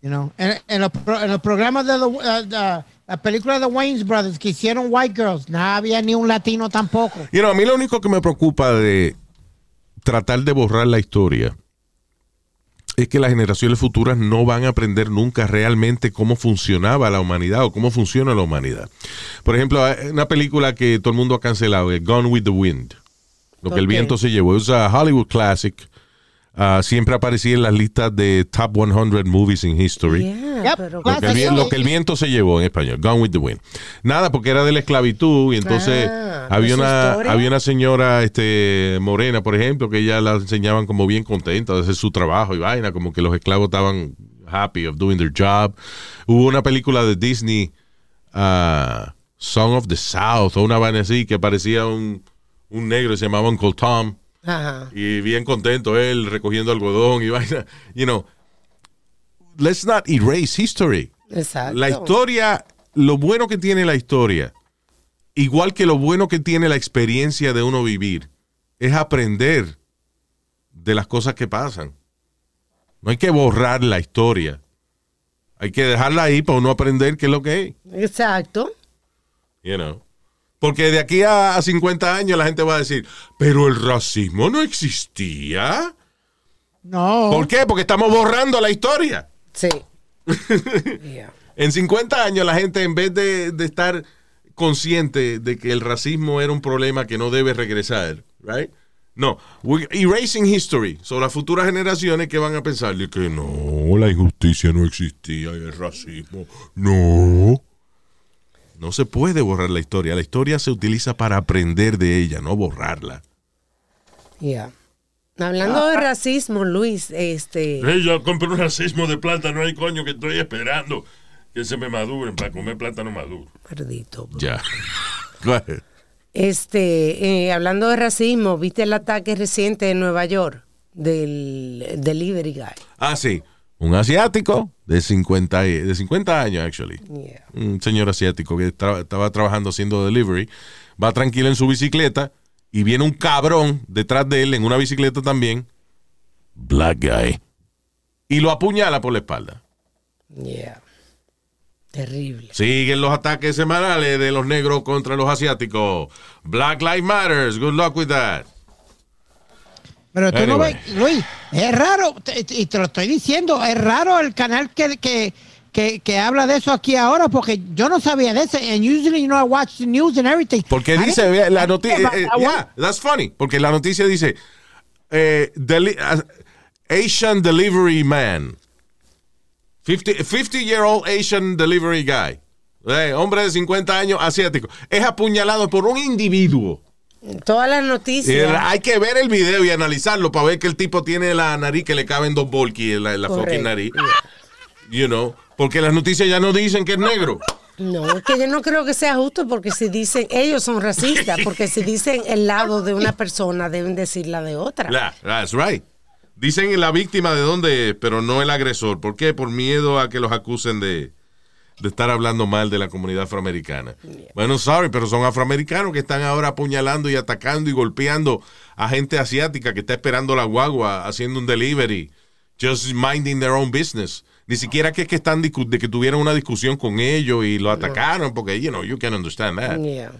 You know, en, en los, pro- en los programas de uh, the- la película de Wayne's Brothers que hicieron White Girls, no había ni un latino tampoco. You know, a mí lo único que me preocupa de tratar de borrar la historia es que las generaciones futuras no van a aprender nunca realmente cómo funcionaba la humanidad o cómo funciona la humanidad. Por ejemplo, hay una película que todo el mundo ha cancelado, eh, Gone with the Wind. Lo que el viento se llevó. Es a Hollywood classic. Ah, siempre aparecía en las listas de top 100 movies in history. Yeah, Yep. pero Lo que, el, vi- lo que el viento se llevó en español, Gone with the Wind. Nada, porque era de la esclavitud y entonces Ah, había, ¿es su una, historia? había una señora este, morena, por ejemplo, que ella la enseñaban como bien contenta de hacer su trabajo y vaina, como que los esclavos estaban happy of doing their job. Hubo una película de Disney, ah, Song of the South, o una vaina así, que parecía un, un negro, se llamaba Uncle Tom. Ajá. Y bien contento él recogiendo algodón y vaina. You know, let's not erase history. Exacto. La historia, lo bueno que tiene la historia, igual que lo bueno que tiene la experiencia de uno vivir, es aprender de las cosas que pasan. No hay que borrar la historia. Hay que dejarla ahí para uno aprender qué es lo que es. Exacto. You know. Porque de aquí a, a 50 años la gente va a decir, pero el racismo no existía. No. ¿Por qué? Porque estamos borrando la historia. Sí. Yeah. En 50 años la gente en vez de, de estar consciente de que el racismo era un problema que no debe regresar, right? No, we're erasing history. Son las futuras generaciones que van a pensar que no, la injusticia no existía y el racismo. No. No se puede borrar la historia. La historia se utiliza para aprender de ella, no borrarla. Yeah. Hablando de racismo, Luis, este. Hey, yo compré un racismo de plátano ahí, coño, que estoy esperando que se me maduren para comer plátano maduro. Perdito. Ya. Go ahead. Este, eh, hablando de racismo, ¿viste el ataque reciente en Nueva York del delivery guy? Ah, sí. Un asiático de 50, y- de 50 años, actually. Yeah. Un señor asiático que tra- estaba trabajando haciendo delivery. Va tranquilo en su bicicleta y viene un cabrón detrás de él en una bicicleta también. Black guy. Y lo apuñala por la espalda. Yeah. Terrible. Siguen los ataques semanales de los negros contra los asiáticos. Black Lives Matters. Good luck with that. Pero tú no ves, Luis, es raro, te- y te lo estoy diciendo, es raro el canal que, que, que, que habla de eso aquí ahora, porque yo no sabía de ese. And usually, you know, I watch the news and everything. Porque I dice, la noticia, one. yeah, that's funny, porque la noticia dice, eh, deli- uh, Asian delivery man, 50, 50 year old Asian delivery guy, Eh, hombre de 50 años asiático, es apuñalado por un individuo. Todas las noticias. hay que ver el video y analizarlo para ver que el tipo tiene la nariz que le caben dos volky en la, en la fucking nariz. You know, porque las noticias ya no dicen que es negro. No, es que yo no creo que sea justo porque si dicen, ellos son racistas, porque si dicen el lado de una persona, deben decir la de otra. Yeah, that's right. Dicen la víctima de dónde es, pero no el agresor. ¿Por qué? Por miedo a que los acusen de, de estar hablando mal de la comunidad afroamericana. Bueno, sorry, pero son afroamericanos que están ahora apuñalando y atacando y golpeando a gente asiática que está esperando la guagua haciendo un delivery, just minding their own business. Ni siquiera que es que están de que tuvieron una discusión con ellos y lo atacaron porque you know, you can understand that. Yeah.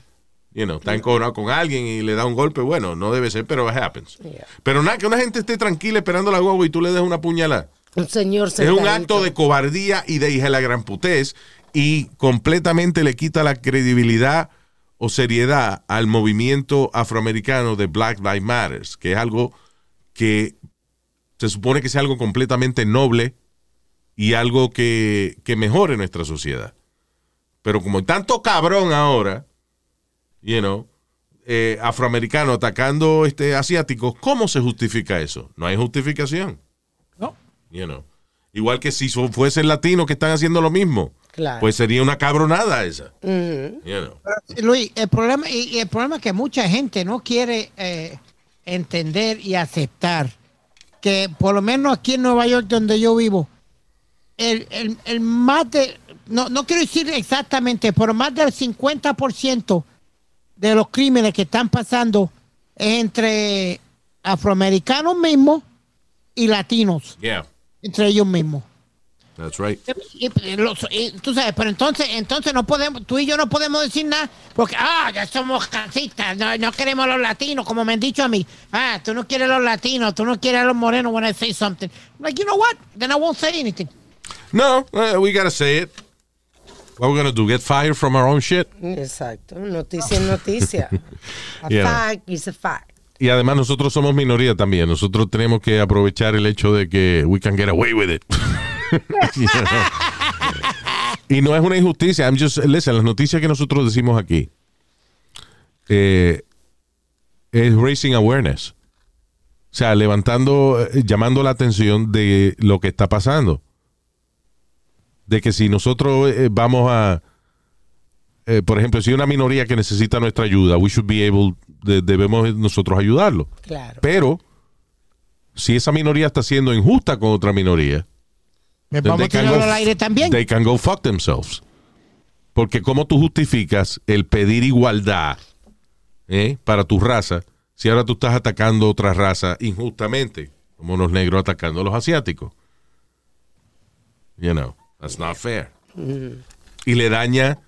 You know, está encojonado con alguien y le da un golpe, bueno, no debe ser, pero it happens. Yeah. Pero nada, que una gente esté tranquila esperando la guagua y tú le des una puñalada. Señor Es un acto de cobardía y de hija de la gran putés y completamente le quita la credibilidad o seriedad al movimiento afroamericano de Black Lives Matter, que es algo que se supone que sea algo completamente noble y algo que, que mejore nuestra sociedad. Pero como hay tanto cabrón ahora, you know, eh, afroamericano atacando este asiáticos, ¿cómo se justifica eso? No hay justificación. No. You know. Igual que si fuesen latinos que están haciendo lo mismo, Claro. pues sería una cabronada esa. You know. Luis, el problema, y, y el problema es que mucha gente no quiere eh, entender y aceptar que por lo menos aquí en Nueva York donde yo vivo, el, el, el más de, no, no quiero decir exactamente, pero más del 50% de los crímenes que están pasando es entre afroamericanos mismos y latinos, Yeah, entre ellos mismos. that's right. Y, y los- y tú sabes, pero entonces, entonces no podemos, tú y yo no podemos decir nada, porque ah, ya somos racistas, no, no queremos los latinos, como me han dicho a mí. Ah, tú no quieres los latinos, tú no quieres a los morenos when I say something. I'm like, you know what? Then I won't say anything. No, uh, we gotta say it. What we're gonna do? Get fired from our own shit? Exacto. Noticia es noticia. A Yeah. fact is a fact. Y además nosotros somos minoría también. Nosotros tenemos que aprovechar el hecho de que we can get away with it. Y no es una injusticia. I'm just, listen, las noticias que nosotros decimos aquí eh, es raising awareness. O sea, levantando, eh, llamando la atención de lo que está pasando. De que si nosotros eh, vamos a, eh, por ejemplo, si hay una minoría que necesita nuestra ayuda, we should be able, de- debemos nosotros ayudarlo. Claro. Pero si esa minoría está siendo injusta con otra minoría, Me vamos they a go- al aire también. They can go fuck themselves. Porque cómo tú justificas el pedir igualdad eh, para tu raza si ahora tú estás atacando otra raza injustamente, como los negros atacando a los asiáticos. You know, that's not fair. Y le daña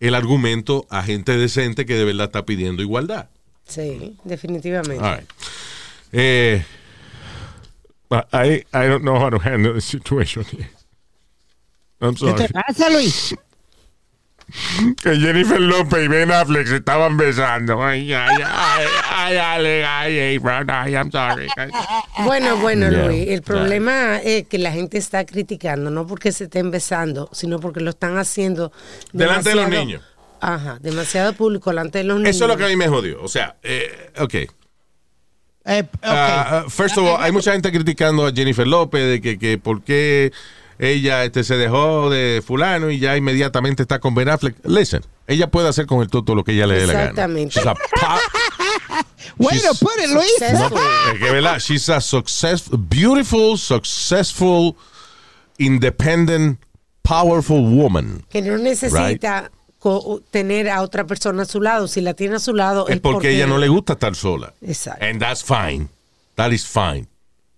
el argumento a gente decente que de verdad está pidiendo igualdad. Sí, definitivamente. All right. Eh, but I, I don't know how to handle the situation here. I'm ¿Qué sorry. te pasa, Luis? Que Jennifer López y Ben Affleck se estaban besando. Ay, ay, ay, ay, ay, ay, ay, Brown, ay, I'm sorry. Bueno, bueno, Yeah. Luis, el problema es que la gente está criticando, no porque se estén besando, sino porque lo están haciendo Delante de los niños. Ajá, demasiado público delante de los niños. Eso es lo que a mí me jodió. O sea, eh, ok. Eh. Ah, ah, first of all, hay mucha gente criticando a Jennifer López de que, que por qué ella este, se dejó de fulano y ya inmediatamente está con Ben Affleck. Listen, ella puede hacer con el toto lo que ella le dé la gana. Exactamente. She's a po- Way to she's- put it, Luis. Successful. es que, ¿verdad? She's a success, beautiful, successful, independent, powerful woman. que no necesita tener a otra persona a su lado. Si la tiene a su lado Es porque, ella no le gusta estar sola. Exacto. And that's fine. That is fine.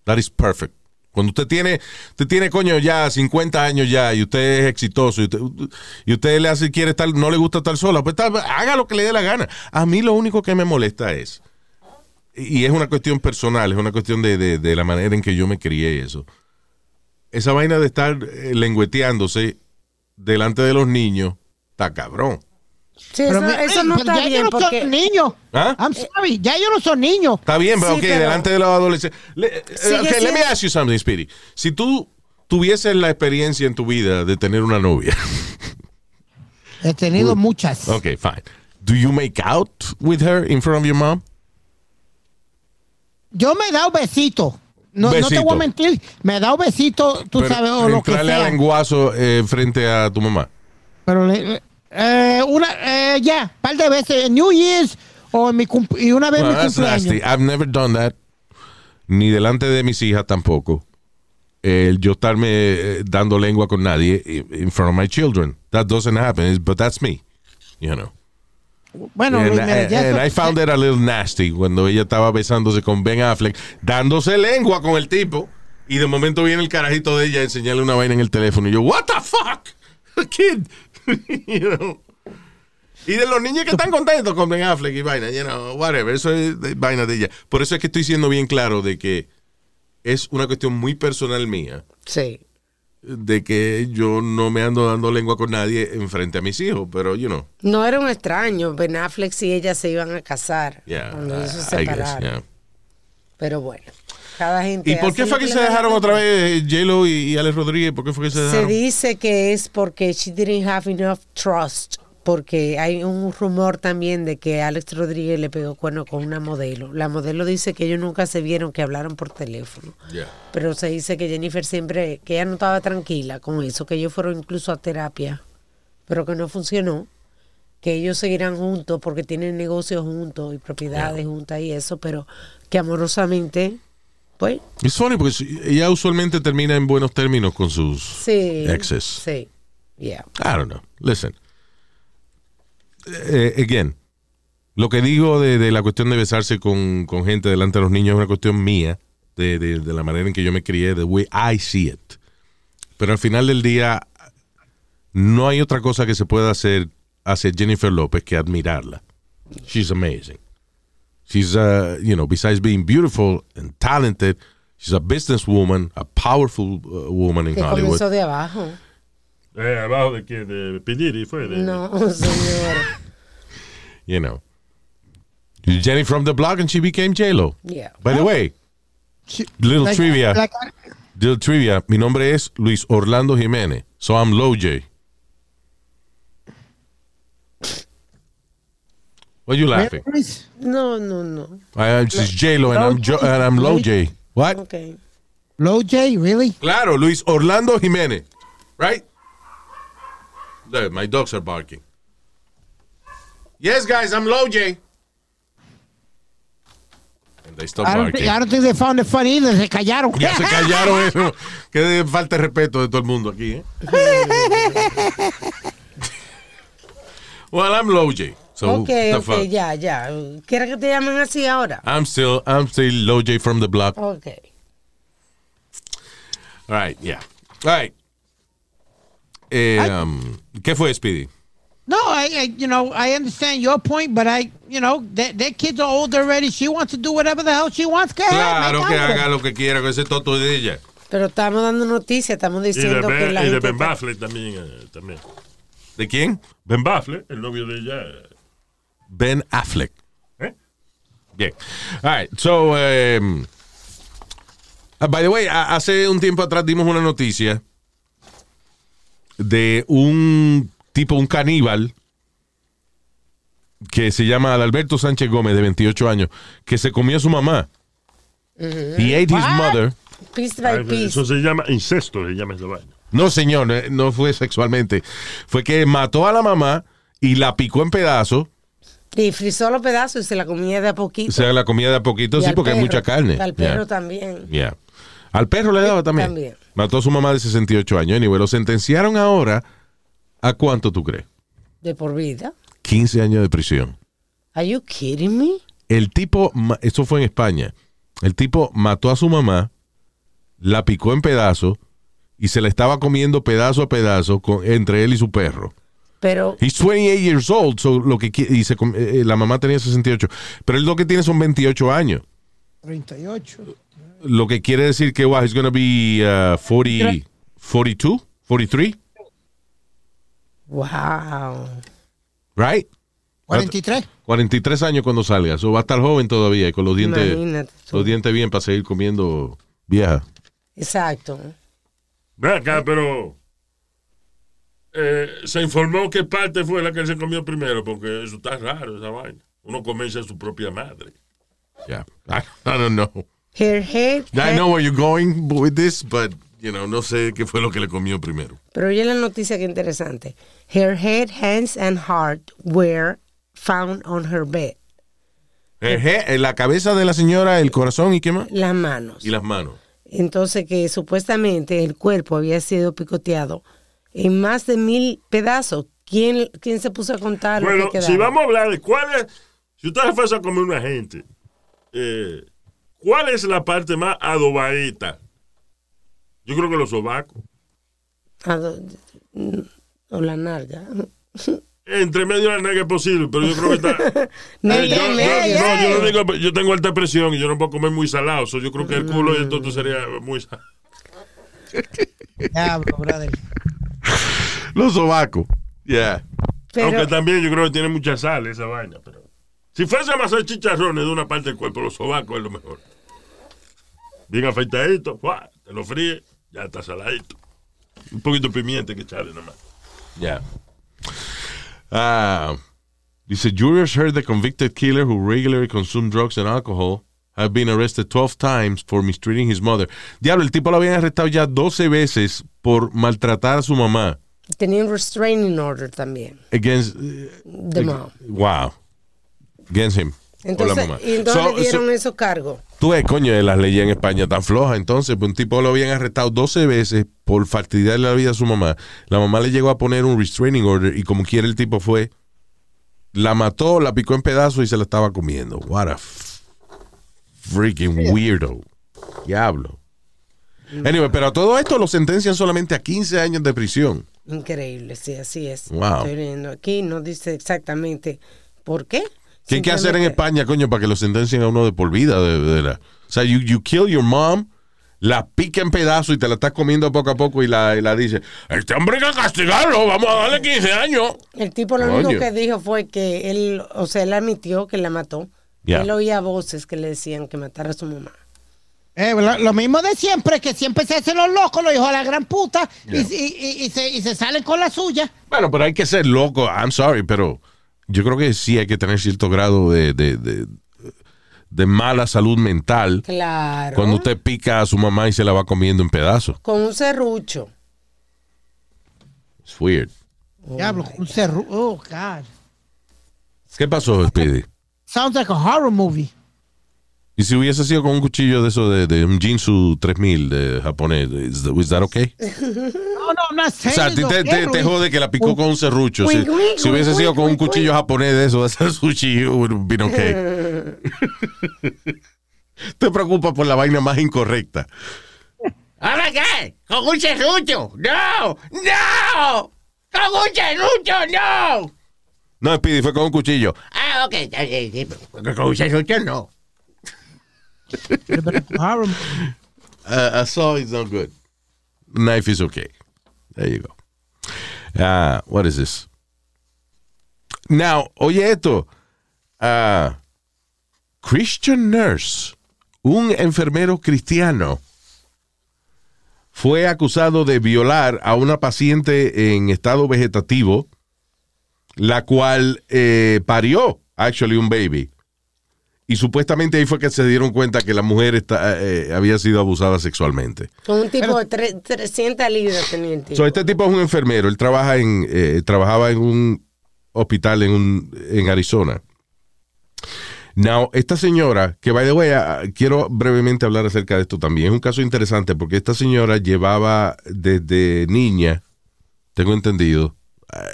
That is perfect. Cuando usted tiene, usted tiene coño ya 50 años ya y usted es exitoso y usted, y usted le hace quiere estar, no le gusta estar sola, pues haga lo que le dé la gana. A mí lo único que me molesta es, y es una cuestión personal, es una cuestión de, de- la manera en que yo me crié eso. Esa vaina de estar eh, lengüeteándose delante de los niños, está cabrón. Sí, Pero eso, mi- eso no pero está ya ellos bien no porque... son niños. ¿Ah? I'm sorry, ya ellos no son niños. Está bien, pero Sí, ok, pero- delante de los adolescentes. Le- eh, ok, let me ask you something, Speedy. Si tú tuvieses la experiencia en tu vida de tener una novia, He tenido muchas. ok, fine. Do you make out with her in front of your mom? Yo me he dado besitos. No, no te Besito. voy a mentir. Me he dado besitos, tú Pero sabes, o lo que entrarle a sea. lenguazo eh, frente a tu mamá. Pero le- eh, una, eh, ya, par de veces en New Year's o en mi y una vez Well, mi that's cumpleaños. nasty. I've never done that. Ni delante de mis hijas tampoco. el yo estarme eh, dando lengua con nadie in front of my children. That doesn't happen, but that's me, you know. Bueno, And, and- and I found it a little nasty cuando ella estaba besándose con Ben Affleck, dándose lengua con el tipo, y de momento viene el carajito de ella a enseñarle una vaina en el teléfono. Y yo, what the fuck? Kid. You know. Y de los niños que están contentos con Ben Affleck y vaina, you know, whatever, eso es de- vaina de ella. Por eso es que estoy siendo bien claro de que es una cuestión muy personal mía, Sí. de que yo no me ando dando lengua con nadie enfrente a mis hijos, pero, you know, No era un extraño. Ben Affleck y ella se iban a casar yeah, cuando ellos se guess, separaron. yeah. Pero bueno, cada gente. ¿Y por qué fue que se dejaron otra vez J-Lo y, y Alex Rodríguez? ¿Por qué fue que se Se dice que es porque she didn't have enough trust. Porque hay un rumor también de que Alex Rodríguez le pegó cuerno con una modelo. La modelo dice que ellos nunca se vieron, que hablaron por teléfono. Yeah. Pero se dice que Jennifer siempre, que ella no estaba tranquila con eso, que ellos fueron incluso a terapia, pero que no funcionó. Que ellos seguirán juntos porque tienen negocios juntos y propiedades juntas y eso, pero que amorosamente, pues, Es funny porque ella usualmente termina en buenos términos con sus sí. exes. Sí, yeah. I don't know. Listen. Eh, again, lo que digo de, de la cuestión de besarse con, con gente delante de los niños es una cuestión mía, de, de- de la manera en que yo me crié, the way I see it. Pero al final del día, no hay otra cosa que se pueda hacer hacia Jennifer López que admirarla. She's amazing. She's, uh, you know, besides being beautiful and talented, she's a businesswoman, a powerful uh, woman in Que Hollywood. comenzó de abajo. Eh, ¿Abajo de quién? ¿De Piniri fue? De, No, señor. you know. Jenny from the block and she became J-Lo. Yeah. By the way, She- little like- trivia. like- little trivia. Mi nombre es Luis Orlando Jiménez. So I'm Low What you laughing? No, no, no. I J-Lo and I'm, jo- and I'm Low J. What? Okay. Low J, really? Claro, Luis Orlando Jiménez. Right? Look, my dogs are barking. Yes, guys, I'm Low J. And they stop I don't, barking. think, I don't think they found it funny either. Se callaron. Ya se callaron eso. Que de falta de respeto de todo el mundo aquí, ¿eh? well, I'm Low J. So, ok, the ok, fuck? ya, ya. ¿Quieres que te llamen así ahora? I'm still, I'm still Low J from the block. Ok. All right, yeah. All right. Eh, um, ¿Qué fue, Speedy? No, I, I, you know, I understand your point, but I, you know, that that kids are old already. She wants to do whatever the hell she wants. Go ahead, Claro que haga lo que quiera con ese toto de ella. Pero estamos dando noticias, estamos Y de, diciendo que la y de. Ben Baffle también, eh, también. ¿De quién? Ben Baffle, el novio de ella. Eh, Ben Affleck. ¿Eh? Bien. All right. So, um, uh, by the way, a- hace un tiempo atrás dimos una noticia de un tipo, un caníbal, que se llama Adalberto Sánchez Gómez, de 28 años, que se comió a su mamá. He ate his mother. Piece by ah, piece. Eso se llama incesto, se llama esa vaina. No, señor, eh, no fue sexualmente. Fue que mató a la mamá y la picó en pedazos. Y frizó los pedazos y se la comía de a poquito. O sea, la comida de a poquito, Y sí, porque hay perro, mucha carne. Al perro Yeah. también. Yeah. Al perro le daba también. También. Mató a su mamá de 68 años. Anyway, lo sentenciaron ahora. ¿A cuánto tú crees? De por vida. 15 años de prisión. Are you kidding me? El tipo, eso fue en España. El tipo mató a su mamá, la picó en pedazos y se la estaba comiendo pedazo a pedazo con- entre él y su perro. Pero He's 28 years old, so lo que y se com- eh, la mamá tenía 68, pero él lo que tiene son 28 años. 38. Lo que quiere decir que wow, he's gonna be uh, 40, 42, 43, Wow. right? 43. 43 años cuando salga. So va a estar joven todavía y con los dientes, Imagínate los dientes bien para seguir comiendo vieja. Exacto. Ve acá, pero. Eh, se informó qué parte fue la que se comió primero, porque eso está raro, esa vaina. Uno comienza a su propia madre. Yeah. I, I don't know. Her head, I know where you're going with this, but you know, no sé qué fue lo que le comió primero. Pero oye la noticia que interesante. Her head, hands and heart were found on her bed. Eh, je- en la cabeza de la señora, el corazón y qué más? Las manos. Y las manos. Entonces que supuestamente el cuerpo había sido picoteado en más de mil pedazos. ¿Quién, quién se puso a contar lo Bueno, que si vamos a hablar de cuál es, si usted se fuese a comer una gente, eh, ¿cuál es la parte más adobadita? Yo creo que los sobacos. A do- O la nalga. Entre medio de la nega es posible, pero yo creo que está. No, Eh, yo, medio. no, yo no digo, yo tengo alta presión y yo no puedo comer muy salado. so yo creo que el culo y el toto sería muy salado. Diablo, brother. Los sobacos. Yeah. Pero, Aunque también yo creo que tiene mucha sal esa vaina. Pero si fuese a hacer chicharrones de una parte del cuerpo, los sobacos es lo mejor. Bien afeitadito, ¡fua! te lo fríe, ya está saladito. Un poquito de pimienta que echarle nomás. Yeah. Ah, dice, jurors heard the convicted killer who regularly consumed drugs and alcohol have been arrested 12 times for mistreating his mother. Diablo, el tipo lo habían arrestado ya 12 veces por maltratar a su mamá. Tenía un restraining order también. Against, De mom. wow. Against him. o la Entonces, y entonces So- le dieron so- esos cargos. Tú ves, coño, de las leyes en España tan flojas. Entonces, pues, un tipo lo habían arrestado 12 veces por fastidiarle la vida a su mamá. La mamá le llegó a poner un restraining order y como quiera el tipo fue, la mató, la picó en pedazos y se la estaba comiendo. What a freaking weirdo. Diablo. Anyway, pero a todo esto lo sentencian solamente a 15 años de prisión. Increíble, sí, así es. Wow. Estoy leyendo aquí, no dice exactamente por qué. ¿Qué hay que hacer en España, coño, para que lo sentencien a uno de por vida? De, de la- o sea, you, you kill your mom, la pica en pedazos y te la estás comiendo poco a poco y la, y la dice, este hombre hay que castigarlo, vamos a darle 15 años. El tipo lo Coño. único que dijo fue que él, o sea, él admitió que la mató. Él oía voces que le decían que matara a su mamá. Eh, lo, lo mismo de siempre, que siempre se hacen los locos, los hijos de la gran puta, y, y- y- y se, y se salen con la suya. Bueno, pero hay que ser loco, I'm sorry, pero yo creo que sí hay que tener cierto grado de, de, de, de mala salud mental Claro. cuando usted pica a su mamá y se la va comiendo en pedazos. Con un serrucho. It's weird. Diablo, un cerro. Oh, God. ¿Qué pasó, Speedy? Sounds like a horror movie. Y si hubiese sido con un cuchillo de eso de, de un Jinsu 3000 de japonés, is, that- is that okay? No, no, I'm not O sea, a ti it's te, te- te jode que la picó con un serrucho. Si, si hubiese sido con un cuchillo japonés de eso, de ese sushi, it would have been okay. te preocupas por la vaina más incorrecta. Oh my God, con un serrucho. No, no, con un serrucho, no. No, Speedy, fue con un cuchillo. Ah, ok, con un serrucho no. Uh, a saw is not good. Knife is okay. There you go. Uh, what is this? Now, oye esto. Uh, Christian nurse, un enfermero cristiano, fue acusado de violar a una paciente en estado vegetativo, la cual eh, parió, actually, un baby. Y supuestamente ahí fue que se dieron cuenta que la mujer está- eh, había sido abusada sexualmente. Con un tipo de tre- 300 libras tenía el tipo. So, este tipo es un enfermero. Él trabaja en, eh, trabajaba en un hospital en, un, en Arizona. Now, esta señora, que by the way, ah, quiero brevemente hablar acerca de esto también. Es un caso interesante porque esta señora llevaba desde niña, tengo entendido, ah,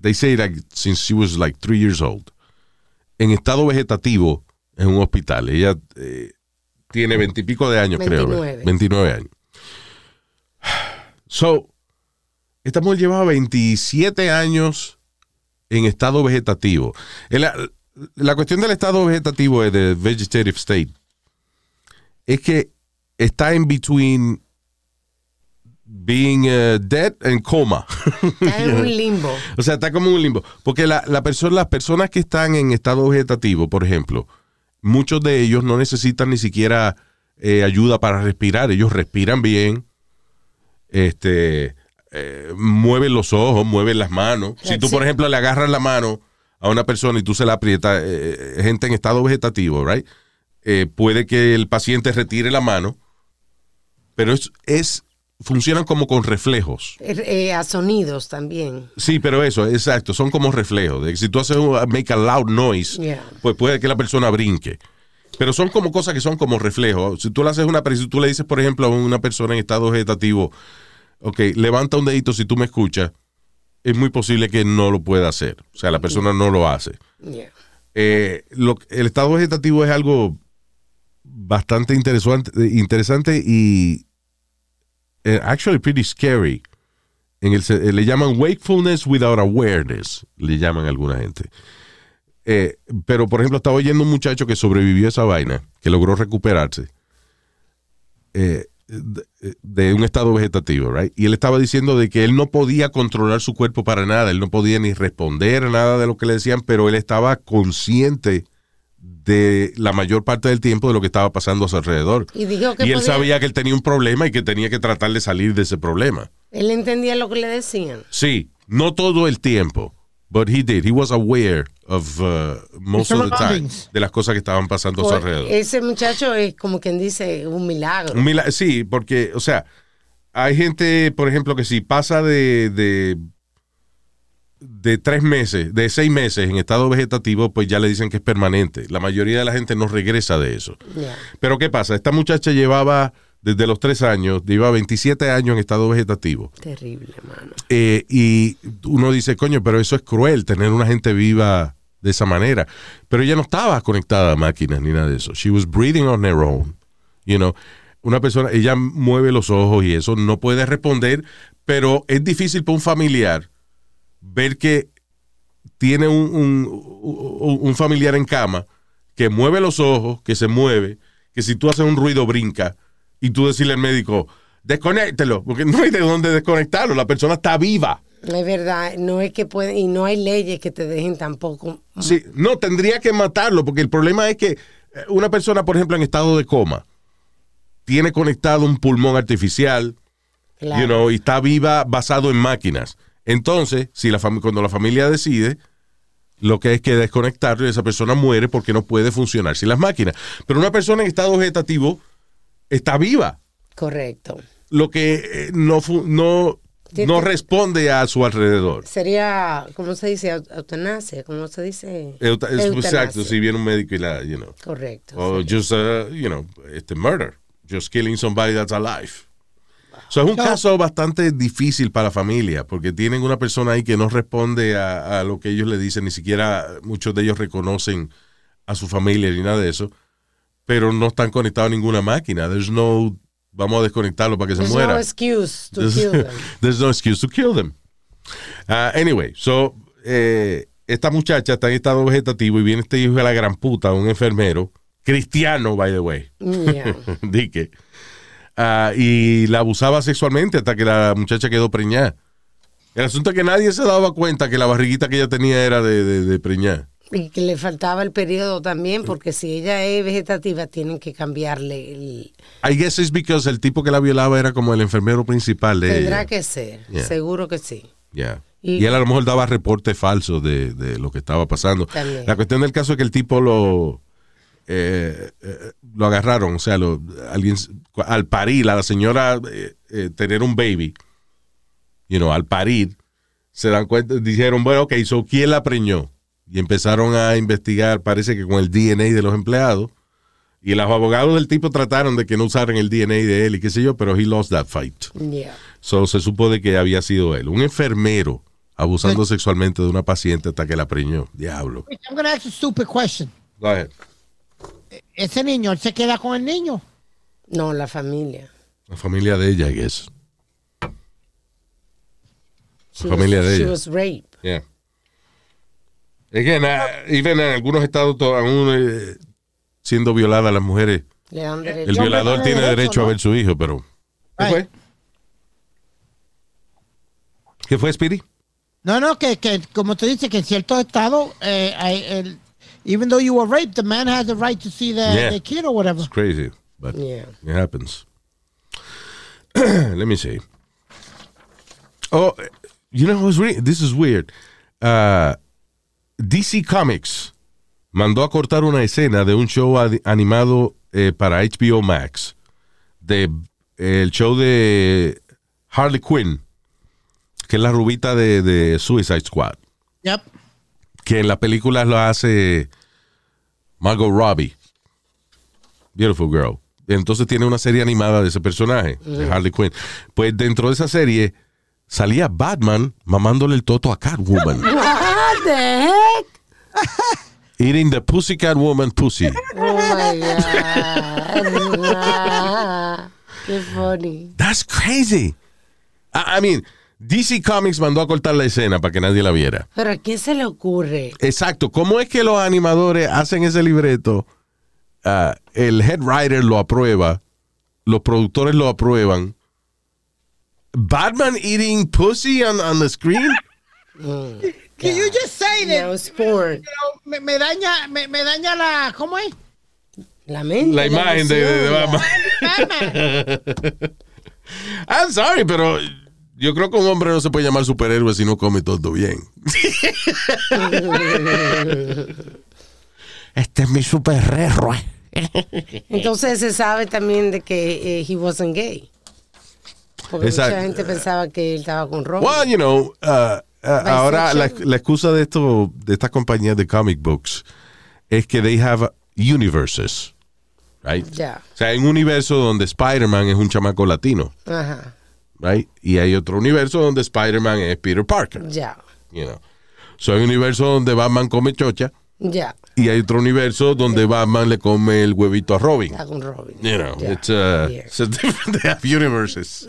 they say like since she was like three years old, en estado vegetativo en un hospital. Ella eh, tiene veintipico de años, creo. 29. 29 años. So, esta mujer llevaba 27 años en estado vegetativo. Eh, La, la cuestión del estado vegetativo es de vegetative state. Es que está en between being uh, dead and coma. Está en un limbo. O sea, está como un limbo. Porque la, la persona, las personas que están en estado vegetativo, por ejemplo, muchos de ellos no necesitan ni siquiera eh, ayuda para respirar. Ellos respiran bien, este, eh, mueven los ojos, mueven las manos. Si tú, por ejemplo, le agarras la mano a una persona y tú se la aprietas, eh, gente en estado vegetativo, right? Puede que el paciente retire la mano, pero es, es funcionan como con reflejos. Eh, eh, a sonidos también. Sí, pero eso, exacto, son como reflejos. Si tú haces un make a loud noise, Yeah. pues puede que la persona brinque. Pero son como cosas que son como reflejos. Si tú le haces una, si tú le dices, por ejemplo, a una persona en estado vegetativo, ok, levanta un dedito si tú me escuchas, es muy posible que no lo pueda hacer. O sea, la persona no lo hace. Yeah. Eh, lo- el estado vegetativo es algo bastante interesante, interesante y eh, actually pretty scary. Eh, le llaman wakefulness without awareness, le llaman alguna gente. Eh, pero, por ejemplo, estaba oyendo un muchacho que sobrevivió a esa vaina, que logró recuperarse de, de un estado vegetativo, right? Y él estaba diciendo de que él no podía controlar su cuerpo para nada, él no podía ni responder a nada de lo que le decían, pero él estaba consciente de la mayor parte del tiempo de lo que estaba pasando a su alrededor. Y dijo que Y él podía- sabía que él tenía un problema y que tenía que tratar de salir de ese problema. Él entendía lo que le decían. Sí, no todo el tiempo, but he did. He was aware of uh, most of the time de las cosas que estaban pasando a su Por- alrededor. ese muchacho es como quien dice un milagro. Un sí, porque, o sea, hay gente, por ejemplo, que si pasa de, de, de tres meses, de seis meses en estado vegetativo, pues ya le dicen que es permanente. La mayoría de la gente no regresa de eso. Yeah. Pero ¿qué pasa? Esta muchacha llevaba desde los tres años, lleva 27 años en estado vegetativo. Terrible, mano. Eh, y uno dice, coño, pero eso es cruel, tener una gente viva de esa manera. Pero ella no estaba conectada a máquinas ni nada de eso. She was breathing on her own. You know, una persona, ella mueve los ojos y eso no puede responder, pero es difícil para un familiar ver que tiene un, un- familiar en cama que mueve los ojos, que se mueve, que si tú haces un ruido brinca y tú decirle al médico, desconéctelo, porque no hay de dónde desconectarlo, la persona está viva. Es verdad, no es que pueden, y no hay leyes que te dejen tampoco. Sí, no, tendría que matarlo, porque el problema es que eh, una persona, por ejemplo, en estado de coma, tiene conectado un pulmón artificial, Claro. you know, y está viva basado en máquinas. Entonces, si la cuando la familia decide, lo que hay que desconectarlo y esa persona muere porque no puede funcionar sin las máquinas. Pero una persona en estado vegetativo está viva, Correcto. lo que eh, no, no, no responde a su alrededor. Sería, ¿cómo se dice? Eut- Eutanasia, ¿cómo se dice? Euta- es- Eutanasia. Exacto, si viene un médico y la, you know. Correcto. O sí. just, uh, you know, este murder. Just killing somebody that's alive. So, es un No. caso bastante difícil para la familia, porque tienen una persona ahí que no responde a, a lo que ellos le dicen, ni siquiera muchos de ellos reconocen a su familia ni nada de eso, pero no están conectados a ninguna máquina. There's no, vamos a desconectarlo para que se muera. no excuse to There's, kill them. there's no excuse to kill them. Uh, anyway, so, eh, esta muchacha está en estado vegetativo y viene este hijo de la gran puta, un enfermero, cristiano, by the way, Yeah. di ah, y la abusaba sexualmente hasta que la muchacha quedó preñada. El asunto es que nadie se daba cuenta que la barriguita que ella tenía era de, de, de preñada. Y que le faltaba el periodo también, porque si ella es vegetativa, tienen que cambiarle el... I guess it's because el tipo que la violaba era como el enfermero principal de Tendrá ella. que ser, Yeah. seguro que sí. Yeah. Y- Y, él a lo mejor daba reportes falsos de, de lo que estaba pasando. También. La cuestión del caso es que el tipo lo eh, eh, lo agarraron, o sea, lo, alguien al parir, a la señora eh, eh, tener un baby, you know, al parir, se dan cuenta, dijeron, bueno, ok, so ¿quién la preñó? Y empezaron a investigar, parece que con el DNA de los empleados. Y los abogados del tipo trataron de que no usaran el DNA de él y qué sé yo, pero he lost that fight. Yeah. So, se supo de que había sido él. Un enfermero abusando sexualmente de una paciente hasta que la preñó. Diablo. I'm going to ask a stupid question. Go ahead. Ese niño, él se queda con el niño. No, la familia. La familia de ella, I guess. She familia was, de she ella. was rape. Yeah. Again, uh, even en algunos estados, aún eh, siendo violadas las mujeres, Le dan derecho. el violador tiene tiene derecho, derecho a ver su hijo, pero... ¿Qué Right. fue? ¿Qué fue, Speedy? No, no, que, que como te dice que en ciertos estados, eh, hay el, even though you were raped, the man has the right to see the, Yeah. kid or whatever. It's crazy, but Yeah. it happens. Let me see. Oh, you know what's weird? This is weird. Uh, DC Comics mandó a cortar una escena de un show ad- animado eh, para HBO Max de el show de Harley Quinn, que es la rubita de, de Suicide Squad, Yep. Que en la película lo hace Margot Robbie. Beautiful Girl. Entonces tiene una serie animada de ese personaje, de Harley Quinn. Pues dentro de esa serie salía Batman mamándole el toto a Catwoman. What the heck? Eating the Pussycat Woman pussy. Oh my God. Qué funny. That's crazy. I, I mean, DC Comics mandó a cortar la escena para que nadie la viera. Pero ¿a quién se le ocurre? Exacto. ¿Cómo es que los animadores hacen ese libreto? Ah, el head writer lo aprueba, los productores lo aprueban. Batman eating pussy on, on the screen? Can you just say that? No. Pero Me, me daña, me, me daña la, ¿cómo es? La mente. La imagen de, de- de Batman. Batman. I'm sorry, pero yo creo que un hombre no se puede llamar superhéroe si no come todo bien. este es mi superhéroe. Entonces se sabe también de que eh, he wasn't gay. Porque Exacto. mucha gente pensaba que él estaba con Robin. Well, you know, uh, uh, ahora la, la excusa de esto, de estas compañías de comic books, es que they have universes, right? Ya. O sea, hay un universo donde Spider-Man es un chamaco latino, Ajá. Right? Y hay otro universo donde Spider-Man es Peter Parker, Ya. you know. So, hay un universo donde Batman come chocha Ya. y hay otro universo donde Batman le come el huevito a Robin. Está con Robin. You know, Ya. it's, uh, Yeah. it's a different, they have universes.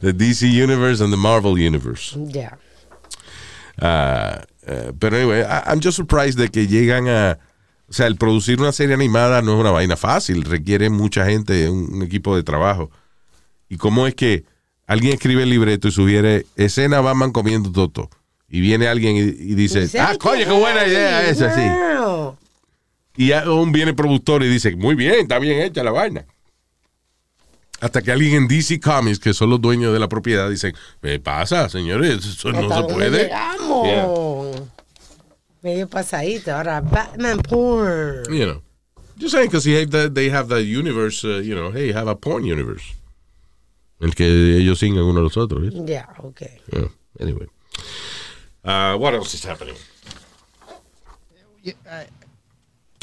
the DC universe and the Marvel universe. Ya. Ah, eh, pero anyway, I- I'm just surprised de que llegan a... O sea, el producir una serie animada no es una vaina fácil, requiere mucha gente, un, un equipo de trabajo. ¿Y cómo es que alguien escribe el libreto y sugiere escena Batman comiendo toto? Y viene alguien y, y dice, Dice, ah, "Ay, coño, qué buena idea esa, sí. Y aún viene el productor y dice, muy bien, está bien hecha la vaina. Hasta que alguien en DC Comics, que son los dueños de la propiedad, dicen, ¿qué pasa, señores? Eso no se puede. llegamos. Medio pasadito. Ahora, Batman porn. You know. Just saying, because they have the universe, uh, you know, hey, have a porn universe. El que ellos sigan uno a los otros. ¿ves? Ya, ok. Yeah. Anyway. Uh, what else is happening?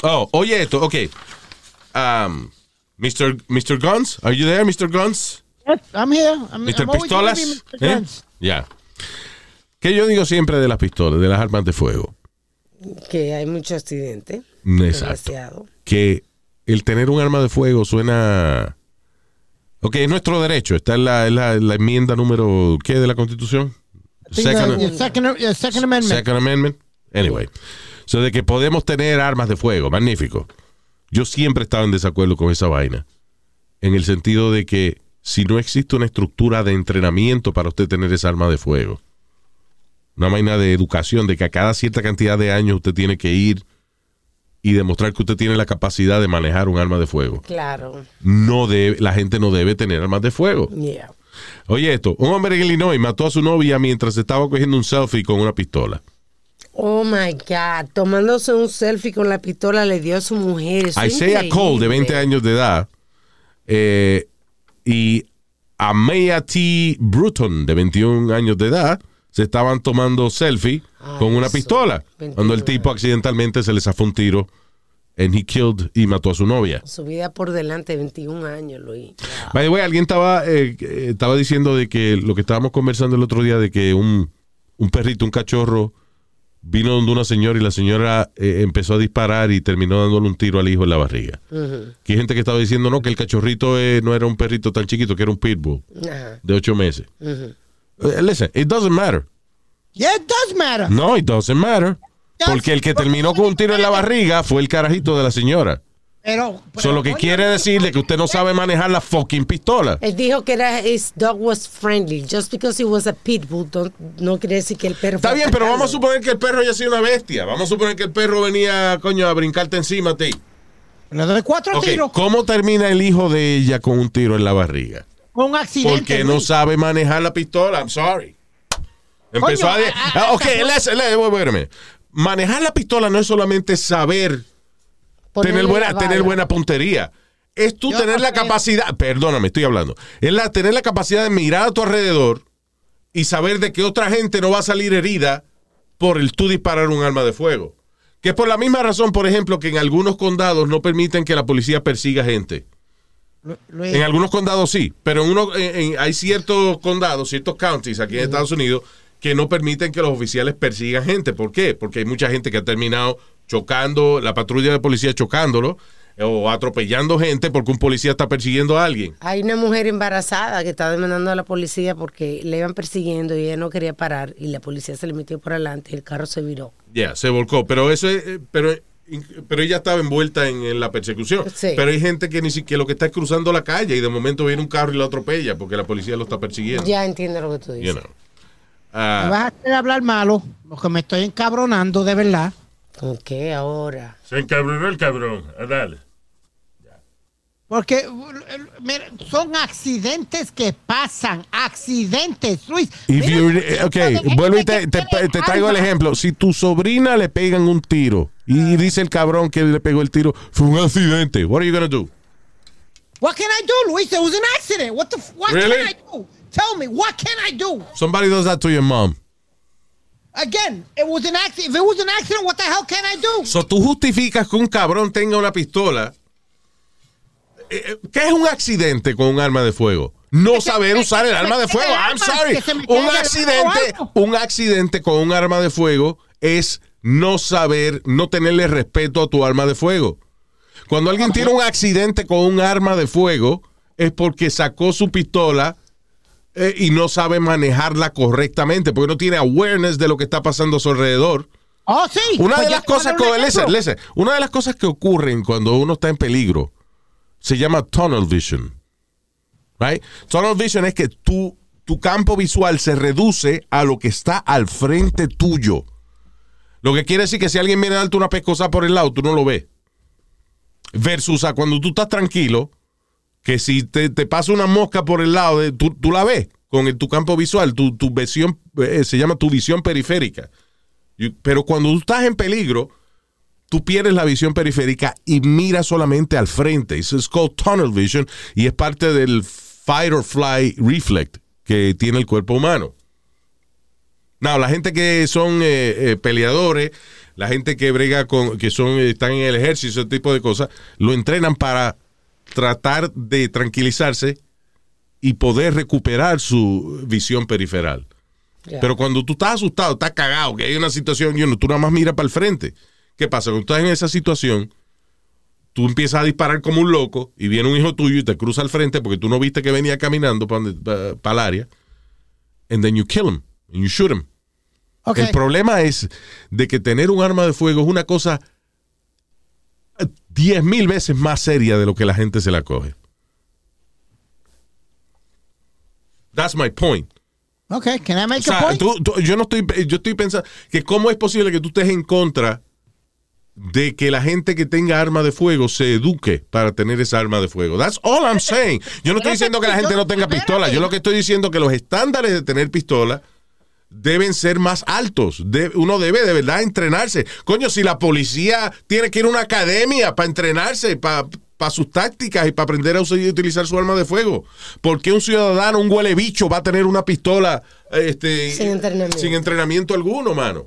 Oh, oye esto, okay. Um, Mr. Mr. Guns, are you there, Mr. Guns? Yes, I'm here. I'm, Mr. I'm Pistolas. ¿Eh? Ya. ¿Qué yo digo siempre de las pistolas, de las armas de fuego? Que hay mucho accidente. Exacto. Demasiado. que el tener un arma de fuego suena... Ok, es nuestro derecho. Está en la, en la- en la enmienda número... ¿Qué de la Constitución? Second, second, second Amendment. Second Amendment. Anyway. So de que podemos tener armas de fuego. Magnífico. Yo siempre estaba en desacuerdo con esa vaina. En el sentido de que si no existe una estructura de entrenamiento para usted tener esa arma de fuego, una vaina de educación, de que a cada cierta cantidad de años usted tiene que ir y demostrar que usted tiene la capacidad de manejar un arma de fuego. Claro. No debe, la gente no debe tener armas de fuego. Yeah. Oye esto, un hombre en Illinois mató a su novia mientras estaba cogiendo un selfie con una pistola. Oh my God. Tomándose un selfie con la pistola le dio a su mujer. Eso es Isaiah Cole, de 20 increíble. años de edad, eh, y Amaya T. Bruton, de 21 años de edad, se estaban tomando selfie Ay, con una eso, pistola. 21 Cuando el tipo accidentalmente se le zafó un tiro and he killed y mató a su novia. Su vida por delante, 21 años, Luis. By the way, alguien estaba, eh, eh, estaba diciendo de que lo que estábamos conversando el otro día de que un, un perrito, un cachorro, vino donde una señora y la señora eh, empezó a disparar y terminó dándole un tiro al hijo en la barriga. Que hay gente que estaba diciendo no, que el cachorrito eh, no era un perrito tan chiquito, que era un pitbull de ocho meses. Eh, listen, it doesn't matter. Yeah, it does matter. No, it doesn't matter. Porque el que terminó con un tiro en la barriga fue el carajito de la señora. Pero, pero, Eso lo que quiere decirle que usted no sabe manejar la fucking pistola. Él dijo que era his dog was friendly. Just because he was a pitbull don't- no quiere decir que el perro Está fue bien, pero vamos a suponer que el perro haya sido una bestia. Vamos a suponer que el perro venía, coño, a brincarte encima a ti. Le doy cuatro tiros ¿cómo termina el hijo de ella con un tiro en la barriga? Un accidente. Porque no sabe manejar la pistola. I'm sorry. Empezó Coño, a... a- a- Ah, ok, let's- let's- wait, wait a minute. Manejar la pistola no es solamente saber tener buena, tener buena puntería. Es tú Yo tener la capacidad, perdóname, estoy hablando. Es la, tener la capacidad de mirar a tu alrededor y saber de que otra gente no va a salir herida por el tú disparar un arma de fuego. Que es por la misma razón, por ejemplo, que en algunos condados no permiten que la policía persiga gente. Luis, En algunos condados sí, pero en uno, en- en- hay ciertos condados, ciertos counties aquí en Estados Unidos que no permiten que los oficiales persigan gente. ¿Por qué? Porque hay mucha gente que ha terminado chocando, la patrulla de policía chocándolo o atropellando gente porque un policía está persiguiendo a alguien. Hay una mujer embarazada que está demandando a la policía porque le iban persiguiendo y ella no quería parar y la policía se le metió por adelante y el carro se viró. Ya, se volcó. Pero eso es, eh, pero, pero ella estaba envuelta en, en la persecución. Sí. Pero hay gente que ni siquiera lo que está es cruzando la calle y de momento viene un carro y lo atropella porque la policía lo está persiguiendo. Ya entiendo lo que tú dices. You know. me Ah, vas a hacer hablar malo, porque me estoy encabronando de verdad. ¿Con qué ahora? Se encabronó el cabrón. Ah, dale. Porque eh, mira, son accidentes que pasan, accidentes, Luis. Mira eh, ok, vuelvo y te, te- traigo el ejemplo. Si tu sobrina le pegan un tiro y, y dice el cabrón que le pegó el tiro, fue un accidente. What are you gonna do? What can I do, Luis? It was an accident. What the? What Really? can I do? Tell me, what can I do? Somebody does that to your mom. Again, it was an accident. If it was an accident, what the hell can I do? So tú justificas que un cabrón tenga una pistola. Eh, eh, ¿Qué es un accidente con un arma de fuego? No saber que- usar que el arma de fuego. I'm sorry. Un accidente, un accidente con un arma de fuego es no saber, no tenerle respeto a tu arma de fuego. Cuando alguien tiene un accidente con un arma de fuego es porque sacó su pistola eh, y no sabe manejarla correctamente, porque no tiene awareness de lo que está pasando a su alrededor. Oh, sí. Una Pues de las cosas que, listen, una de las cosas que ocurren cuando uno está en peligro se llama tunnel vision. Right? Tunnel vision es que tu, tu campo visual se reduce a lo que está al frente tuyo. Lo que quiere decir que si alguien viene a darte una pescosa por el lado, tú no lo ves. Versus a cuando tú estás tranquilo, que si te, te pasa una mosca por el lado, de, tú, tú la ves con el- tu campo visual, tu, tu visión, eh, se llama tu visión periférica. Pero cuando tú estás en peligro, tú pierdes la visión periférica y miras solamente al frente. It's it's called tunnel vision y es parte del fight or fly reflex que tiene el cuerpo humano. No, la gente que son eh, eh, peleadores, la gente que brega con, que son, están en el ejército, ese tipo de cosas, lo entrenan para tratar de tranquilizarse y poder recuperar su visión periferal. Pero cuando tú estás asustado, estás cagado, que hay una situación, you know, tú nada más miras para el frente. ¿Qué pasa? Cuando estás en esa situación, tú empiezas a disparar como un loco y viene un hijo tuyo y te cruza al frente porque tú no viste que venía caminando para el área. And then you kill him, and you shoot him. El problema es de que tener un arma de fuego es una cosa eh, diez mil veces más seria de lo que la gente se la coge. That's my point. Ok, can I make O sea, a point? tú- tú- yo no estoy, yo estoy pensando que cómo es posible que tú estés en contra de que la gente que tenga arma de fuego se eduque para tener esa arma de fuego. That's all I'm saying. Yo no estoy diciendo que la gente no tenga pistola. Yo lo que estoy diciendo es que los estándares de tener pistola deben ser más altos. De- uno debe de verdad entrenarse. Coño, si la policía tiene que ir a una academia para entrenarse, para sus tácticas y para aprender a usar y utilizar su arma de fuego. ¿Por qué un ciudadano, un huele bicho, va a tener una pistola este, Sin entrenamiento. sin entrenamiento alguno, mano?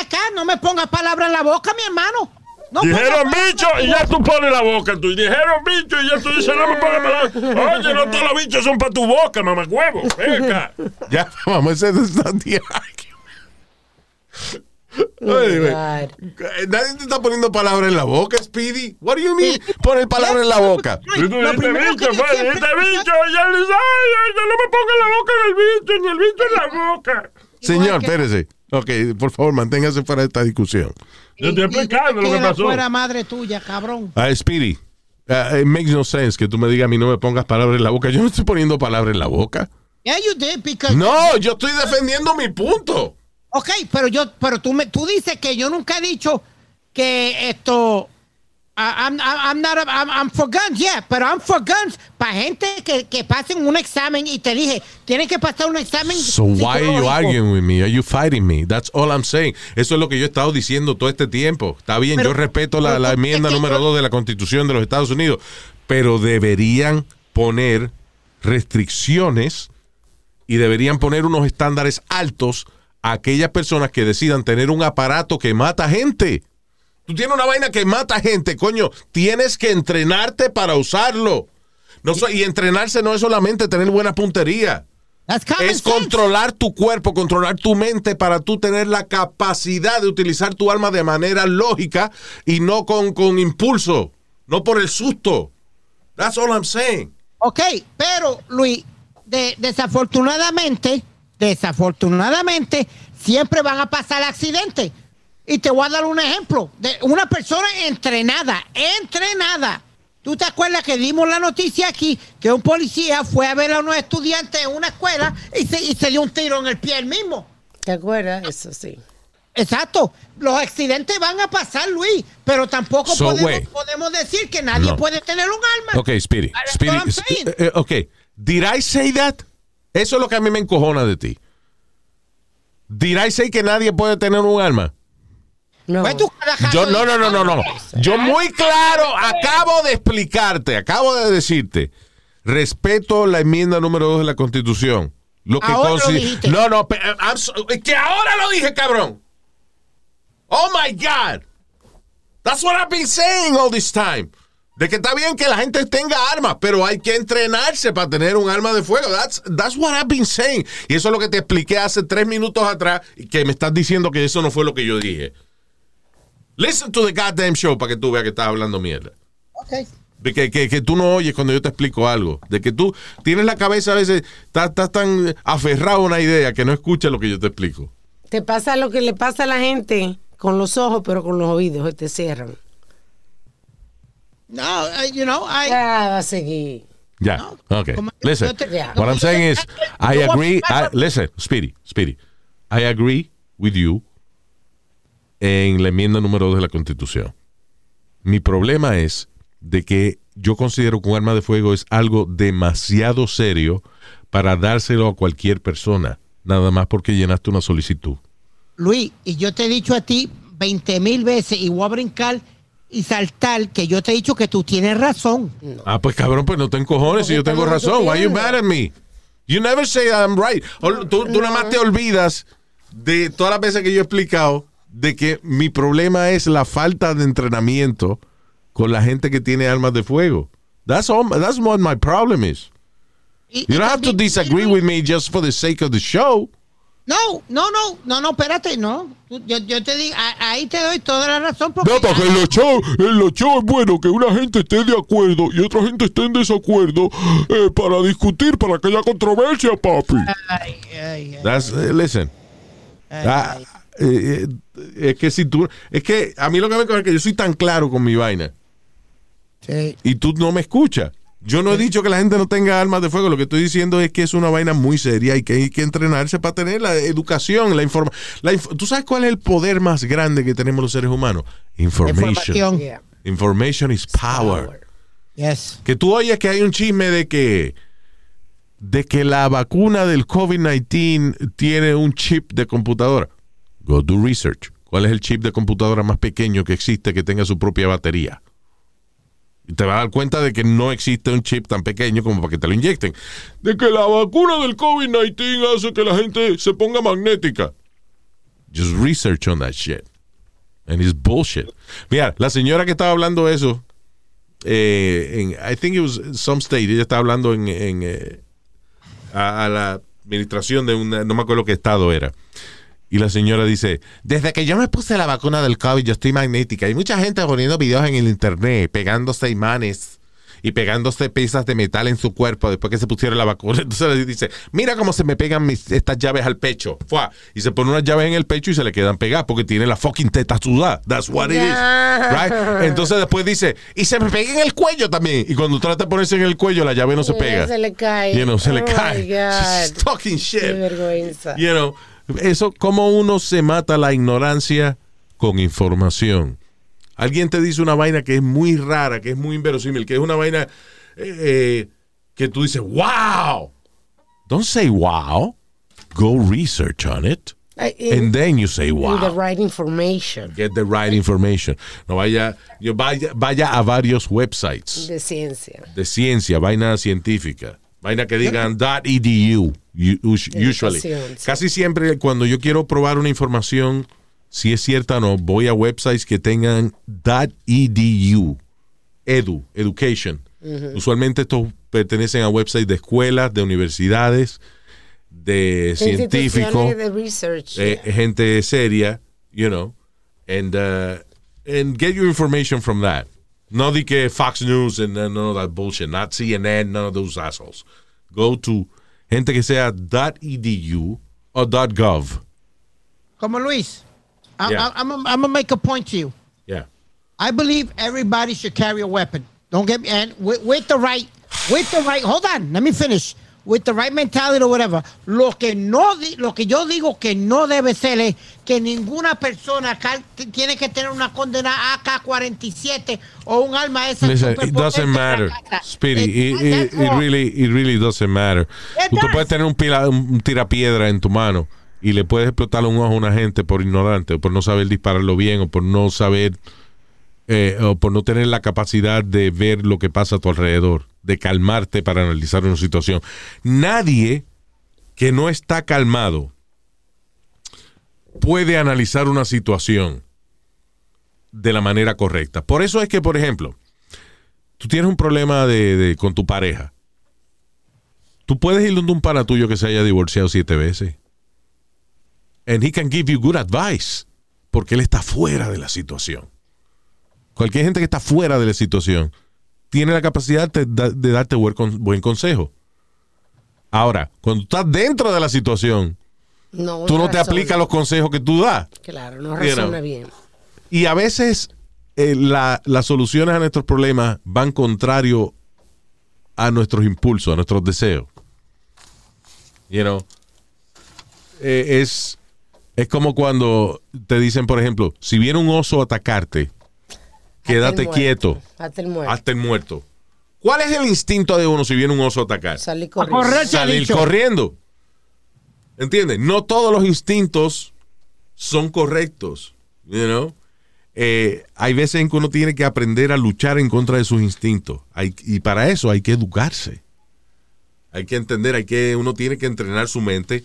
Acá, no me pongas palabras en la boca, mi hermano. No Dijeron bicho y ya tú pones la boca tú. Dijeron bicho y ya tú dices, no me pongas palabras. Oye, no todos los bichos son para tu boca, mamacuevo. Ven acá. Ya, vamos, ese es Oh. Nadie te está poniendo palabras en la boca, Speedy. What do you mean? Poner palabras en la boca. Lo primero bicho, que yo fue, siempre- dijiste bicho. Ya le dice, ay, ay, no me pongas la boca en el bicho, ni el bicho en la boca. Señor, que- espérese. Ok, por favor, manténgase fuera de esta discusión. Yo estoy explicando lo que pasó. fuera madre tuya, cabrón. Ah, Speedy, uh, it makes no sense que tú me digas a mí no me pongas palabras en la boca. Yo no estoy poniendo palabras en la boca. Yeah, you did, because... No, yo estoy defendiendo mi punto. Ok, pero yo, pero tú me, tú dices que yo nunca he dicho que esto, I'm, I'm, not, I'm, I'm for guns, yeah, pero I'm for guns para gente que, que pasen un examen y te dije, tienen que pasar un examen. So why are you arguing with me? Are you fighting me? That's all I'm saying. Eso es lo que yo he estado diciendo todo este tiempo. Está bien, Pero- yo respeto la, la enmienda número yo- 2 de la Constitución de los Estados Unidos, pero deberían poner restricciones y deberían poner unos estándares altos a aquellas personas que decidan tener un aparato que mata gente. Tú tienes una vaina que mata gente, coño. Tienes que entrenarte para usarlo. No so- y entrenarse no es solamente tener buena puntería. Es controlar tu cuerpo, controlar tu mente para tú tener la capacidad de utilizar tu alma de manera lógica y no con, con impulso, no por el susto. That's all I'm saying. Ok, pero Luis, de- desafortunadamente, desafortunadamente, siempre van a pasar accidentes. Y te voy a dar un ejemplo de una persona entrenada, entrenada. ¿Tú te acuerdas que dimos la noticia aquí que un policía fue a ver a unos estudiantes en una escuela y se, y se dio un tiro en el pie él mismo? ¿Te acuerdas? Eso sí. Exacto. Los accidentes van a pasar, Luis, pero tampoco So, podemos, decir que nadie No. puede tener un arma. Ok, Speedy. That's Speedy, what I'm Sp- saying. eh, ok, did I say that? Eso es lo que a mí me encojona de ti. Did I say que nadie puede tener un arma? No. Pues Yo, no, no, no, no, no. Yo muy claro acabo de explicarte, acabo de decirte, respeto la enmienda número 2 de la Constitución. Lo que Ahora lo. No, no, I'm so- que ahora lo dije, cabrón. Oh my God. That's what I've been saying all this time. De que está bien que la gente tenga armas, pero hay que entrenarse para tener un arma de fuego. That's, that's what I've been saying. Y eso es lo que te expliqué hace tres minutos atrás y que me estás diciendo que eso no fue lo que yo dije. Listen to the goddamn show para que tú veas que estás hablando mierda. Ok. De que, que, que tú no oyes cuando yo te explico algo. De que tú tienes la cabeza a veces, estás, estás tan aferrado a una idea que no escuchas lo que yo te explico. Te pasa lo que le pasa a la gente con los ojos, pero con los oídos, se te cierran. No, uh, you know, I, Ya va a seguir. Ya, No, ok. como- Listen, yo te- Yeah. what I'm saying is, I agree, I- listen, Speedy, Speedy, I agree with you en la enmienda número 2 de la Constitución. Mi problema es de que yo considero que un arma de fuego es algo demasiado serio para dárselo a cualquier persona, nada más porque llenaste una solicitud. Luis, y yo te he dicho a ti 20 mil veces y voy a brincar y saltar que yo te he dicho que tú tienes razón. Ah, pues cabrón, pues no te encojones si yo tengo estamos razón. Why you mad at me? You never say that I'm right. Tú, tú nada más te olvidas de todas las veces que yo he explicado de que mi problema es la falta de entrenamiento con la gente que tiene armas de fuego. That's all, that's what my problem is. Y- You don't have to disagree with me just for the sake of the show. No, no, no, no, no, espérate, no. Yo, yo te digo, a- ahí te doy toda la razón. Porque No, porque en los shows, en los shows es bueno que una gente esté de acuerdo y otra gente esté en desacuerdo eh, para discutir, para que haya controversia, papi. Ay, ay, ay, That's, eh, listen. Ah, eh, eh, es que si tú, es que a mí lo que me es que yo soy tan claro con mi vaina. sí. y tú no me escuchas. Yo no he dicho que la gente no tenga armas de fuego, lo que estoy diciendo es que es una vaina muy seria y que hay que entrenarse para tener la educación, la información. ¿Tú sabes cuál es el poder más grande que tenemos los seres humanos? Information. Información. Yeah. Information is power. Yes. Que tú oyes que hay un chisme de que de que la vacuna del COVID-19 tiene un chip de computadora. Go do research. ¿Cuál es el chip de computadora más pequeño que existe que tenga su propia batería? Te vas a dar cuenta de que no existe un chip tan pequeño como para que te lo inyecten. De que la vacuna del COVID-19 hace que la gente se ponga magnética. Just research on that shit. And it's bullshit. Mira, la señora que estaba hablando eso, eh, en, I think it was some state, ella estaba hablando en, eh, a la administración de una, no me acuerdo qué estado era. Y la señora dice, desde que yo me puse la vacuna del COVID, yo estoy magnética. Hay mucha gente poniendo videos en el internet, pegándose imanes y pegándose piezas de metal en su cuerpo después que se pusieron la vacuna. Entonces le dice, mira cómo se me pegan mis, estas llaves al pecho. Fua. Y se pone unas llaves en el pecho y se le quedan pegadas porque tiene la fucking teta sudada. That's what it is. Right? Entonces después dice, y se me pega en el cuello también. Y cuando trata de ponerse en el cuello, la llave no se pega. Se le cae. You know, se le Oh, cae. my God. She's talking shit. Qué vergüenza. You know, eso, como uno se mata la ignorancia con información. Alguien te dice una vaina que es muy rara, que es muy inverosímil, que es una vaina eh, eh, que tú dices, wow. Don't say wow. Go research on it. In- And then you say in the wow. right information Get the right information. No vaya, yo vaya, vaya a varios websites de ciencia. de ciencia, vaina científica, vaina que digan .edu, u- us- usually. Casi siempre cuando yo quiero probar una información si es cierta o no, voy a websites que tengan .edu, edu, education. Usualmente estos pertenecen a websites de escuelas, de universidades, de científicos, de research. eh, gente seria, you know, and uh, and get your information from that. No di que Fox News and none of that bullshit, not CNN, none of those assholes. Go to gente que sea .edu o .gov. Como Luis, I, Yeah. I, I'm gonna make a point to you. Yeah. I believe everybody should carry a weapon. Don't get me and with, with the right, with the right. Hold on, let me finish. With the right mentality or whatever. Lo que no, lo que yo digo que no debe ser es que ninguna persona tiene que tener una condena AK-47 o un arma esa. Listen, it doesn't matter. Speedy. It, it, it really, it really doesn't matter. Tú puedes tener un, pila, un tirapiedra en tu mano y le puedes explotar un ojo a una gente por ignorante o por no saber dispararlo bien o por no saber eh, por no tener la capacidad de ver lo que pasa a tu alrededor, de calmarte para analizar una situación. Nadie que no está calmado puede analizar una situación de la manera correcta. Por eso es que, por ejemplo, tú tienes un problema de- con tu pareja. Tú puedes ir donde un pana tuyo que se haya divorciado siete veces. And he can give you good advice. Porque él está fuera de la situación. Cualquier gente que está fuera de la situación tiene la capacidad de, de darte buen, con- buen consejo. Ahora, cuando estás dentro de la situación, no tú no te aplicas los consejos que tú das. Claro, no know. bien. Y a veces eh, la- las soluciones a nuestros problemas van contrario a nuestros impulsos, a nuestros deseos. You know, Eh, es, es como cuando te dicen, por ejemplo, si viene un oso a atacarte, quédate Hasta quieto. Hasta el muerto. hasta el muerto. ¿Cuál es el instinto de uno si viene un oso a atacar? Salir A corriendo. correr, Salir corriendo. ¿Entiendes? No todos los instintos son correctos. You know? Eh, hay veces en que uno tiene que aprender a luchar en contra de sus instintos. Hay- y para eso hay que educarse. Hay que entender, hay que, uno tiene que entrenar su mente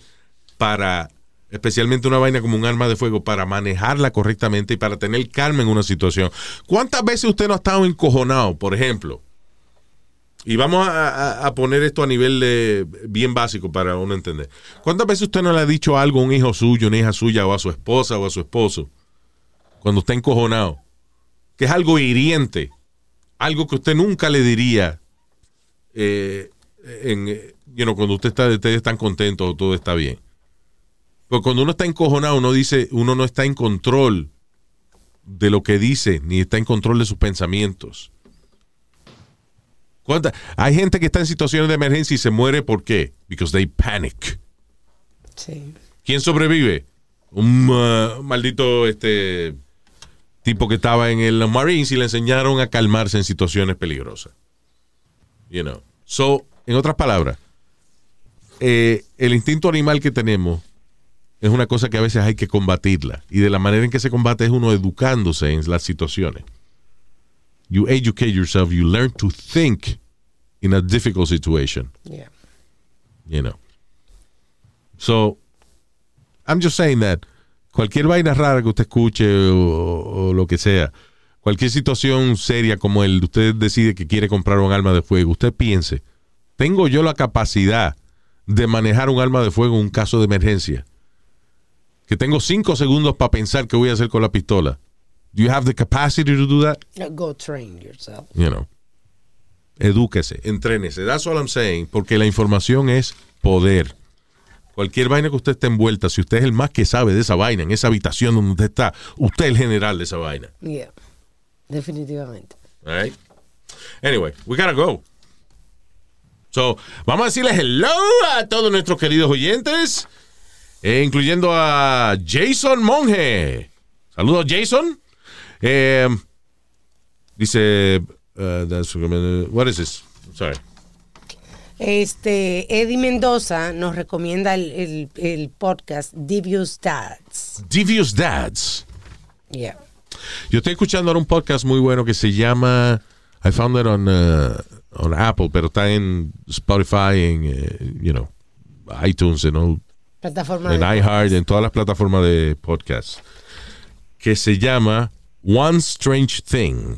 para, especialmente una vaina como un arma de fuego, para manejarla correctamente y para tener calma en una situación. ¿Cuántas veces usted no ha estado encojonado, por ejemplo? Y vamos a, poner esto a nivel de, bien básico para uno entender. ¿Cuántas veces usted no le ha dicho algo a un hijo suyo, una hija suya, o a su esposa o a su esposo, cuando está encojonado? Que es algo hiriente, algo que usted nunca le diría eh, en, cuando usted está, ustedes están contentos o todo está bien. Porque cuando uno está encojonado, uno dice, uno no está en control de lo que dice, ni está en control de sus pensamientos. ¿Cuánta- Hay gente que está en situaciones de emergencia y se muere ¿por qué? Because they panic. Sí. ¿Quién sobrevive? Un uh, maldito este tipo que estaba en el Marines y le enseñaron a calmarse en situaciones peligrosas. You know. So, en otras palabras, eh, el instinto animal que tenemos es una cosa que a veces hay que combatirla. Y de la manera en que se combate es uno educándose en las situaciones. You educate yourself, you learn to think in a difficult situation Yeah. you know. So, I'm just saying that cualquier vaina rara que usted escuche o, o lo que sea, cualquier situación seria como el de usted decide que quiere comprar un arma de fuego, usted piense, ¿tengo yo la capacidad de manejar un arma de fuego en un caso de emergencia? Que tengo cinco segundos para pensar qué voy a hacer con la pistola. Do you have the capacity to do that? Go train yourself. you know. Edúquese, entrénese. That's all I'm saying. Porque la información es poder. Cualquier vaina que usted esté envuelta, si usted es el más que sabe de esa vaina, en esa habitación donde usted está, usted es el general de esa vaina. Yeah. Definitivamente. All right? Anyway, we gotta go. So, vamos a decirles hello a todos nuestros queridos oyentes, eh, incluyendo a Jason Monge. Saludos, Jason. Eh, dice, uh, that's, what is this? Sorry. Este, Eddie Mendoza nos recomienda el, el, el podcast Devious Dads. Devious Dads. Yeah. Yo estoy escuchando ahora un podcast muy bueno que se llama I found it on, uh, on Apple, pero está en Spotify, en, eh, you know, iTunes, you know, Plataforma en de iHeart, en todas las plataformas de podcast. que se llama One Strange Thing.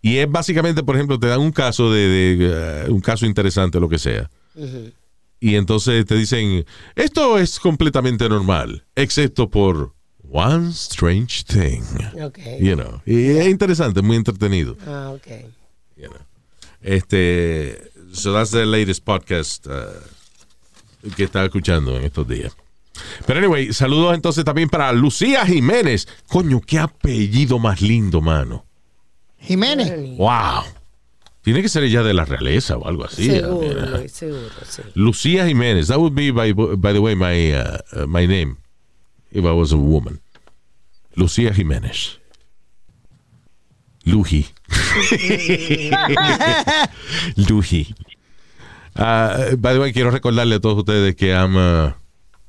Y es básicamente, por ejemplo, te dan un caso de, de, uh, un caso interesante, lo que sea. Y entonces te dicen, esto es completamente normal, excepto por One Strange Thing. Ok. You know. Y es interesante, muy entretenido. Ah, ok. you know. Este, so that's the latest podcast uh, que estaba escuchando en estos días. Pero anyway, saludos entonces también para Lucía Jiménez. Coño, qué apellido más lindo, mano. Jiménez. Wow. Tiene que ser ella de la realeza o algo así. seguro, seguro, sí. Lucía Jiménez. That would be, by, by the way, my, uh, uh, my name if I was a woman. Lucía Jiménez. Luji. Luji. Uh, by the way, quiero recordarle a todos ustedes que I'm, uh,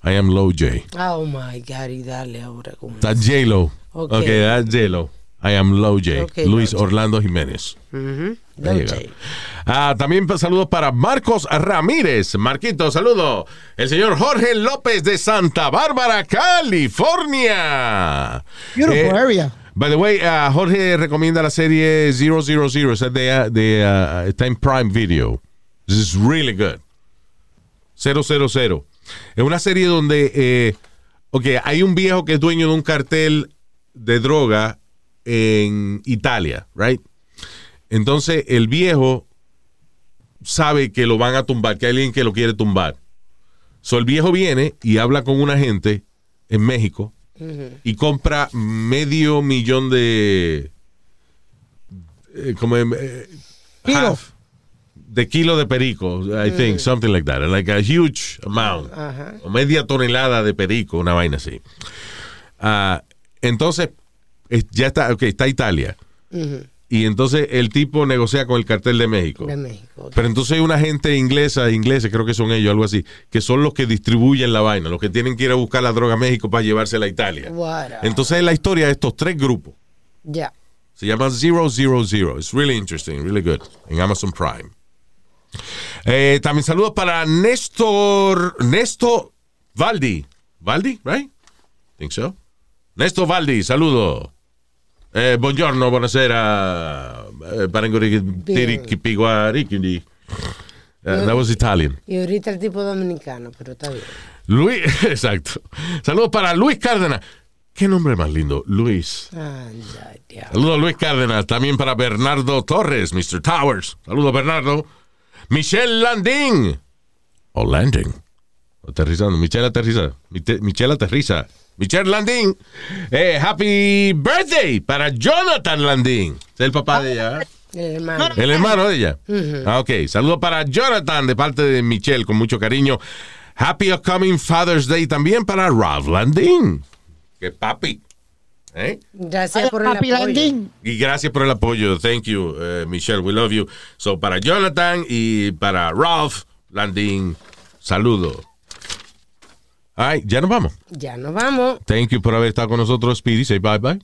I am Low J. Oh my God, y dale ahora con That's J-Lo. Ok. Okay, that's J-Lo. I am Low J. Ok, Luis Low J. Orlando Jiménez. You Don't go. say. Ah, también saludos para Marcos Ramírez. Marquito, saludo. El señor Jorge López de Santa Bárbara, California. Beautiful Eh, area. By the way, ah, Jorge recomienda la serie 000, esa es de, ah, de ah, está en Prime Video. This is really good. 000. Es una serie donde, eh, ok, hay un viejo que es dueño de un cartel de droga en Italia, right? Entonces el viejo sabe que lo van a tumbar, que hay alguien que lo quiere tumbar. So el viejo viene y habla con una gente en México y compra medio millón de eh, como eh, half de kilo de perico, I think, something like that, like a huge amount, Ajá. o media tonelada de perico, una vaina así. Ah, entonces, es- ya está, ok, está Italia. Y entonces el tipo negocia con el cartel de México. De México. Pero entonces hay una gente inglesa, ingleses, creo que son ellos, algo así, que son los que distribuyen la vaina, los que tienen que ir a buscar la droga a México para llevársela a Italia. What Entonces es la historia de estos tres grupos. Ya. Se llama 000. It's really interesting, really good. En Amazon Prime. Eh, también saludos para Néstor. Néstor Valdi. ¿Valdi? Right? Think so. Néstor Valdi, saludo. Eh, buongiorno, buonasera. Eh, parangori- piguaricindi. Uh, that was Italian. Y ahorita el tipo dominicano, pero está bien. Luis, exacto. Saludos para Luis Cárdenas. Qué nombre más lindo, Luis. Saludos Luis Cárdenas, también para Bernardo Torres, Mr. Towers. Saludos Bernardo. Michelle Landing. O Landing. Aterrizando. Michelle aterriza. Michelle aterriza. Michelle Landing. Eh, happy birthday para Jonathan Landing. Es el papá de ella. El hermano. El hermano de ella. Ah, ok. Saludos para Jonathan de parte de Michelle con mucho cariño. Happy upcoming Father's Day también para Ralph Landing. Que papi. ¿Eh? Gracias por el apoyo. Landín. Y gracias por el apoyo. Thank you, eh, Michelle. We love you. So, para Jonathan y para Ralph Landing, saludo. Ay, ya nos vamos. Ya nos vamos. Thank you por haber estado con nosotros, Speedy. Say bye bye.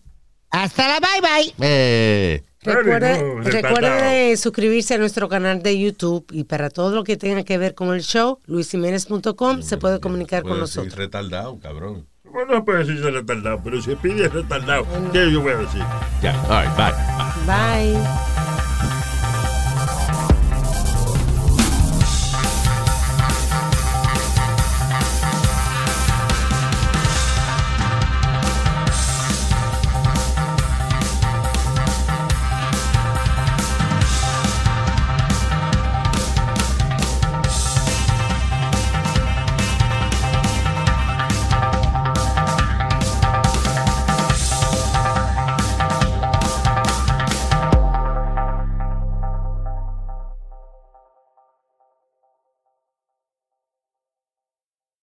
Hasta la bye bye. Eh. Recuerde, suscribirse a nuestro canal de YouTube y para todo lo que tenga que ver con el show, luisiménez.com se puede comunicar con nosotros. retardado, cabrón. Bueno, no puede decirse retardado, pero si pide retardado, ¿qué yo voy a decir? Ya, all right, bye. Bye.